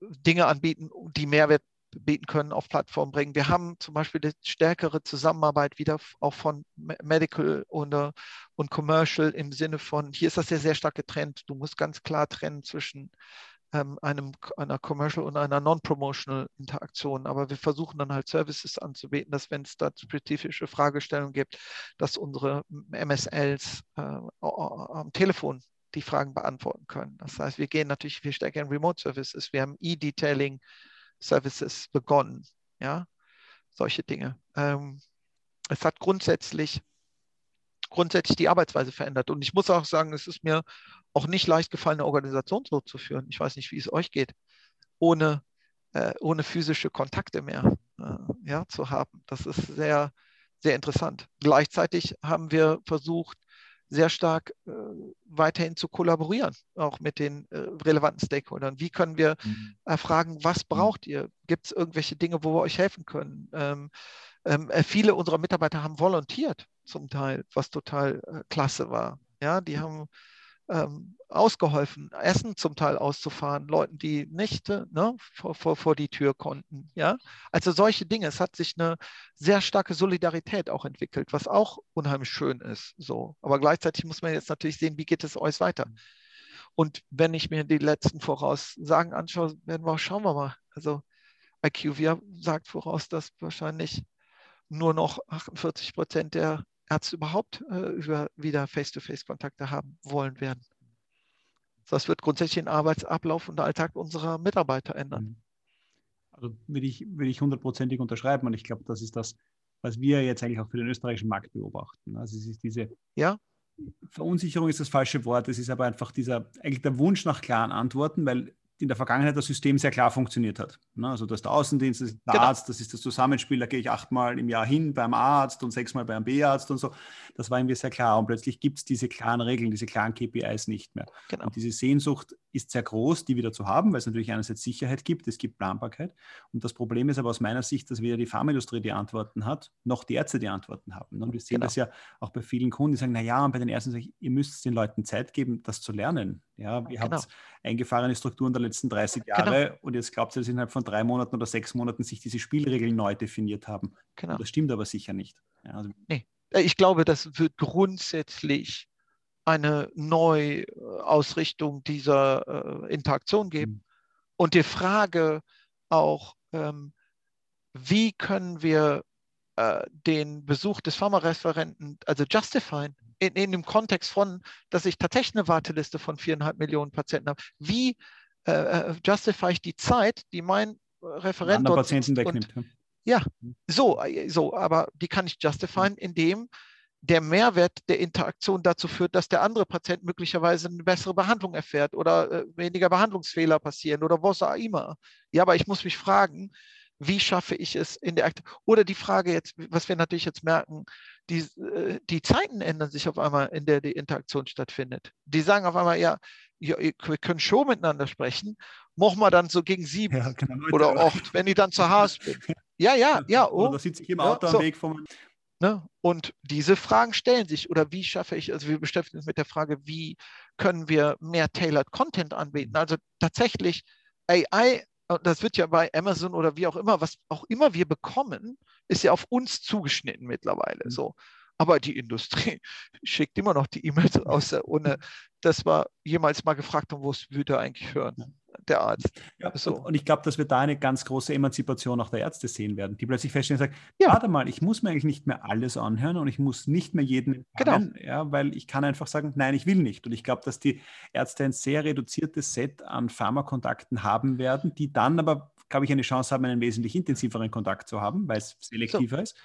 Dinge anbieten, die Mehrwert bieten können, auf Plattformen bringen. Wir haben zum Beispiel eine stärkere Zusammenarbeit wieder auch von Medical und, und Commercial im Sinne von, hier ist das ja sehr stark getrennt. Du musst ganz klar trennen zwischen ähm, einem, einer Commercial und einer Non-Promotional Interaktion. Aber wir versuchen dann halt Services anzubieten, dass wenn es da spezifische Fragestellungen gibt, dass unsere MSLs äh, am Telefon die Fragen beantworten können. Das heißt, wir gehen natürlich viel stärker in Remote Services. Wir haben E-Detailing Services begonnen. Ja, solche Dinge. Ähm, es hat grundsätzlich, grundsätzlich die Arbeitsweise verändert. Und ich muss auch sagen, es ist mir auch nicht leicht gefallen, eine Organisation so zu führen. Ich weiß nicht, wie es euch geht, ohne, äh, ohne physische Kontakte mehr äh, ja, zu haben. Das ist sehr, sehr interessant. Gleichzeitig haben wir versucht, sehr stark äh, weiterhin zu kollaborieren, auch mit den äh, relevanten Stakeholdern. Wie können wir mhm. erfragen, was mhm. braucht ihr? Gibt es irgendwelche Dinge, wo wir euch helfen können? Ähm, ähm, äh, viele unserer Mitarbeiter haben volontiert zum Teil, was total äh, klasse war. Ja, die haben ähm, ausgeholfen, Essen zum Teil auszufahren, Leuten, die nicht äh, ne, vor, vor, vor die Tür konnten. Ja? Also solche Dinge. Es hat sich eine sehr starke Solidarität auch entwickelt, was auch unheimlich schön ist. So. Aber gleichzeitig muss man jetzt natürlich sehen, wie geht es euch weiter. Und wenn ich mir die letzten Voraussagen anschaue, werden wir, schauen wir mal. Also IQVIA sagt voraus, dass wahrscheinlich nur noch 48 Prozent der Ärzte überhaupt äh, über, wieder Face-to-Face-Kontakte haben wollen werden. Das wird grundsätzlich den Arbeitsablauf und den Alltag unserer Mitarbeiter ändern. Mhm. Also würde ich, würde ich hundertprozentig unterschreiben und ich glaube, das ist das, was wir jetzt eigentlich auch für den österreichischen Markt beobachten. Also es ist diese ja? Verunsicherung ist das falsche Wort, es ist aber einfach dieser, eigentlich der Wunsch nach klaren Antworten, weil in der Vergangenheit das System sehr klar funktioniert hat. Ne? Also das ist der Außendienst, das ist der genau. Arzt, das ist das Zusammenspiel, da gehe ich achtmal im Jahr hin beim Arzt und sechsmal beim B-Arzt und so. Das war irgendwie sehr klar. Und plötzlich gibt es diese klaren Regeln, diese klaren KPIs nicht mehr. Genau. Und diese Sehnsucht ist sehr groß, die wieder zu haben, weil es natürlich einerseits Sicherheit gibt, es gibt Planbarkeit. Und das Problem ist aber aus meiner Sicht, dass weder die Pharmaindustrie die Antworten hat, noch die Ärzte die Antworten haben. Und wir sehen genau. das ja auch bei vielen Kunden, die sagen, naja, und bei den Ärzten sage ich, ihr müsst den Leuten Zeit geben, das zu lernen. Ja, wir genau. haben eingefahrene Strukturen der letzten 30 genau. Jahre genau. und jetzt glaubt ihr, dass innerhalb von drei Monaten oder sechs Monaten sich diese Spielregeln neu definiert haben. Genau. das stimmt aber sicher nicht. Ja, also nee. Ich glaube, das wird grundsätzlich eine Neuausrichtung dieser äh, Interaktion geben. Mhm. Und die Frage auch, ähm, wie können wir äh, den Besuch des Pharmareferenten, also justifieren, in, in, dem Kontext von, dass ich tatsächlich eine Warteliste von viereinhalb Millionen Patienten habe. Wie äh, äh justify ich die Zeit, die mein Referent dort Patienten wegnimmt. Und, ja, mhm. so, äh, so, aber die kann ich justifieren, indem der Mehrwert der Interaktion dazu führt, dass der andere Patient möglicherweise eine bessere Behandlung erfährt oder äh, weniger Behandlungsfehler passieren oder was auch immer. Ja, aber ich muss mich fragen, wie schaffe ich es in der Akt oder die Frage jetzt, was wir natürlich jetzt merken, die, äh, die Zeiten ändern sich auf einmal, in der die Interaktion stattfindet. Die sagen auf einmal, ja, ja wir können schon miteinander sprechen, machen wir dann so gegen sieben ja, genau. oder acht, wenn ich dann zu Hause bin. Ja, ja, ja. Oh, oder sitze ich im Auto ja, am Weg vom Ne? Und diese Fragen stellen sich. Oder wie schaffe ich, also wir beschäftigen uns mit der Frage, wie können wir mehr Tailored Content anbieten? Also tatsächlich AI, das wird ja bei Amazon oder wie auch immer, was auch immer wir bekommen, ist ja auf uns zugeschnitten mittlerweile. Mhm. So. Aber die Industrie schickt immer noch die E-Mails raus, ohne dass wir jemals mal gefragt haben, wo es würde eigentlich hören der Arzt. Ja, so. und, ich glaube, dass wir da eine ganz große Emanzipation auch der Ärzte sehen werden, die plötzlich feststellen und sagen, ja. warte mal, ich muss mir eigentlich nicht mehr alles anhören und ich muss nicht mehr jeden empfangen, genau. ja, weil ich kann einfach sagen, nein, ich will nicht. Und ich glaube, dass die Ärzte ein sehr reduziertes Set an Pharmakontakten haben werden, die dann aber, glaube ich, eine Chance haben, einen wesentlich intensiveren Kontakt zu haben, weil es selektiver so. ist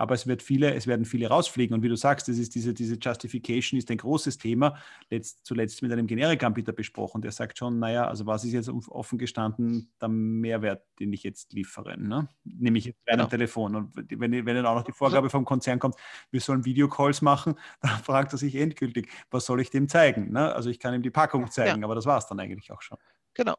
aber es, wird viele, es werden viele rausfliegen. Und wie du sagst, das ist diese, diese Justification ist ein großes Thema. Letzt, zuletzt mit einem Generikaanbieter besprochen, der sagt schon, naja, also was ist jetzt offen gestanden der Mehrwert, den ich jetzt liefere? Ne? Nämlich jetzt bei einem genau. Telefon. Und wenn, wenn dann auch noch die Vorgabe vom Konzern kommt, wir sollen Videocalls machen, dann fragt er sich endgültig, was soll ich dem zeigen? Ne? Also ich kann ihm die Packung zeigen, ja. aber das war es dann eigentlich auch schon. Genau.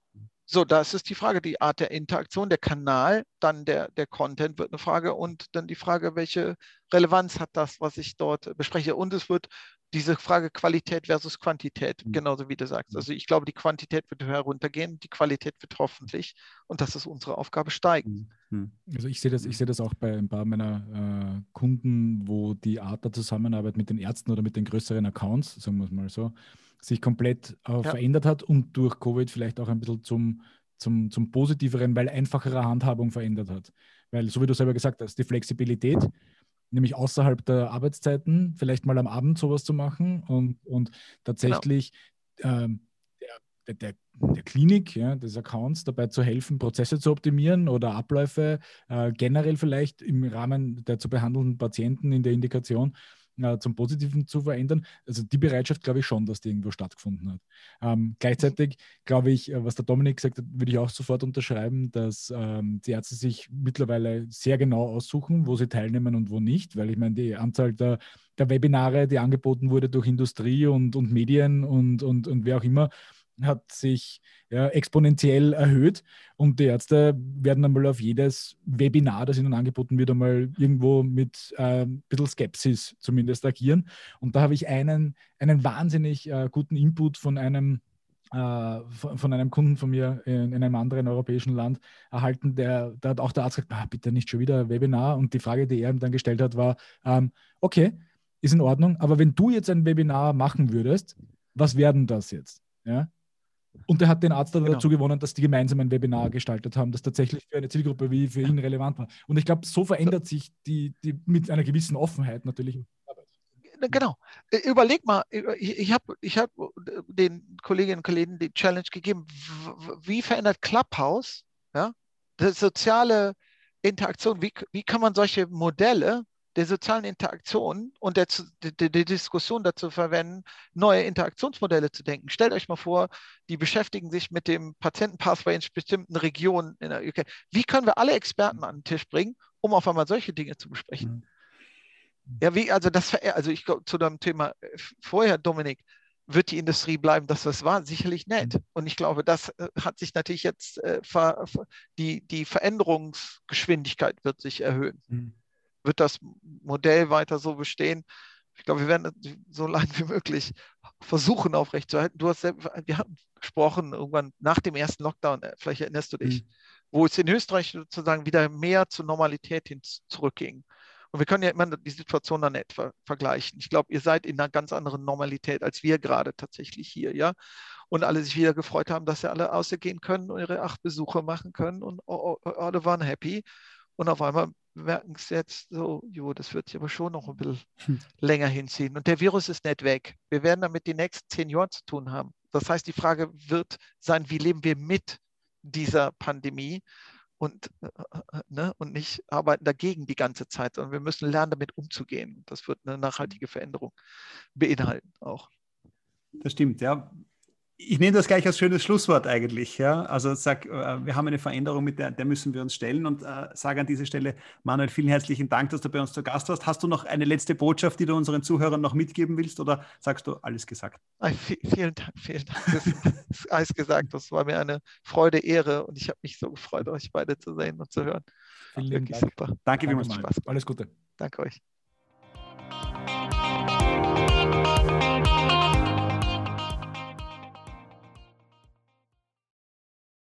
So, das ist die Frage, die Art der Interaktion, der Kanal, dann der, der Content wird eine Frage und dann die Frage, welche Relevanz hat das, was ich dort bespreche. Und es wird diese Frage Qualität versus Quantität, mhm. genauso wie du sagst. Also ich glaube, die Quantität wird heruntergehen, die Qualität wird hoffentlich, und das ist unsere Aufgabe, steigen. Mhm. Mhm. Also ich sehe das, ich sehe das auch bei ein paar meiner äh, Kunden, wo die Art der Zusammenarbeit mit den Ärzten oder mit den größeren Accounts, sagen wir es mal so, sich komplett äh, ja. verändert hat und durch Covid vielleicht auch ein bisschen zum, zum, zum Positiveren, weil einfachere Handhabung verändert hat. Weil, so wie du selber gesagt hast, die Flexibilität, nämlich außerhalb der Arbeitszeiten, vielleicht mal am Abend sowas zu machen und, und tatsächlich genau. ähm, der, der, der Klinik, ja, des Accounts dabei zu helfen, Prozesse zu optimieren oder Abläufe äh, generell vielleicht im Rahmen der zu behandelnden Patienten in der Indikation äh, zum Positiven zu verändern. Also die Bereitschaft glaube ich schon, dass die irgendwo stattgefunden hat. Ähm, gleichzeitig glaube ich, äh, was der Dominik gesagt hat, würde ich auch sofort unterschreiben, dass ähm, die Ärzte sich mittlerweile sehr genau aussuchen, wo sie teilnehmen und wo nicht, weil ich meine, die Anzahl der, der Webinare, die angeboten wurde durch Industrie und, und Medien und, und, und wer auch immer, hat sich ja, exponentiell erhöht und die Ärzte werden einmal auf jedes Webinar, das ihnen angeboten wird, einmal irgendwo mit äh, ein bisschen Skepsis zumindest agieren. Und da habe ich einen, einen wahnsinnig äh, guten Input von einem äh, von, einem Kunden von mir in, in, einem anderen europäischen Land erhalten, der, da hat auch der Arzt gesagt, ah, bitte nicht schon wieder ein Webinar. Und die Frage, die er ihm dann gestellt hat, war, ähm, okay, ist in Ordnung, aber wenn du jetzt ein Webinar machen würdest, was werden das jetzt? Ja? Und er hat den Arzt genau. dazu gewonnen, dass die gemeinsam ein Webinar gestaltet haben, das tatsächlich für eine Zielgruppe wie für ihn relevant war. Und ich glaube, so verändert sich die, die mit einer gewissen Offenheit natürlich. Genau. Überleg mal, ich habe ich hab den Kolleginnen und Kollegen die Challenge gegeben, wie verändert Clubhouse, ja, die soziale Interaktion, wie, wie kann man solche Modelle der sozialen Interaktion und der, der, der, Diskussion dazu verwenden, neue Interaktionsmodelle zu denken. Stellt euch mal vor, die beschäftigen sich mit dem Patientenpathway in bestimmten Regionen in der UK. Wie können wir alle Experten an den Tisch bringen, um auf einmal solche Dinge zu besprechen? Mhm. Ja, wie, also das, also ich glaube, zu deinem Thema äh, vorher, Dominik, wird die Industrie bleiben, dass das war, sicherlich nett. Mhm. Und ich glaube, das äh, hat sich natürlich jetzt, äh, ver, die, die Veränderungsgeschwindigkeit wird sich erhöhen. Mhm wird das Modell weiter so bestehen. Ich glaube, wir werden so lange wie möglich versuchen aufrechtzuerhalten. Du hast selbst, wir hatten gesprochen irgendwann nach dem ersten Lockdown, äh, vielleicht erinnerst du dich, mhm. wo es in Österreich sozusagen wieder mehr zur Normalität hin zurückging. Und wir können ja immer die Situation dann etwa vergleichen. Ich glaube, ihr seid in einer ganz anderen Normalität als wir gerade tatsächlich hier, ja. Und alle sich wieder gefreut haben, dass sie alle ausgehen können und ihre acht Besuche machen können und alle waren happy. Und auf einmal merken es jetzt so, jo, das wird sich aber schon noch ein bisschen hm. länger hinziehen. Und der Virus ist nicht weg. Wir werden damit die nächsten zehn Jahre zu tun haben. Das heißt, die Frage wird sein, wie leben wir mit dieser Pandemie und, äh, äh, ne, und nicht arbeiten dagegen die ganze Zeit, sondern wir müssen lernen, damit umzugehen. Das wird eine nachhaltige Veränderung beinhalten auch. Das stimmt, ja ich nehme das gleich als schönes Schlusswort eigentlich. Ja? Also sag, äh, wir haben eine Veränderung, mit der, der müssen wir uns stellen und äh, sage an dieser Stelle, Manuel, vielen herzlichen Dank, dass du bei uns zu Gast warst. Hast du noch eine letzte Botschaft, die du unseren Zuhörern noch mitgeben willst oder sagst du alles gesagt? Vielen Dank, vielen Dank. Das ist alles gesagt. Das war mir eine Freude, Ehre und ich habe mich so gefreut, euch beide zu sehen und zu hören. Vielen Wirklich Dank. super. Danke, Danke vielmals. Spaß. Alles Gute. Danke euch.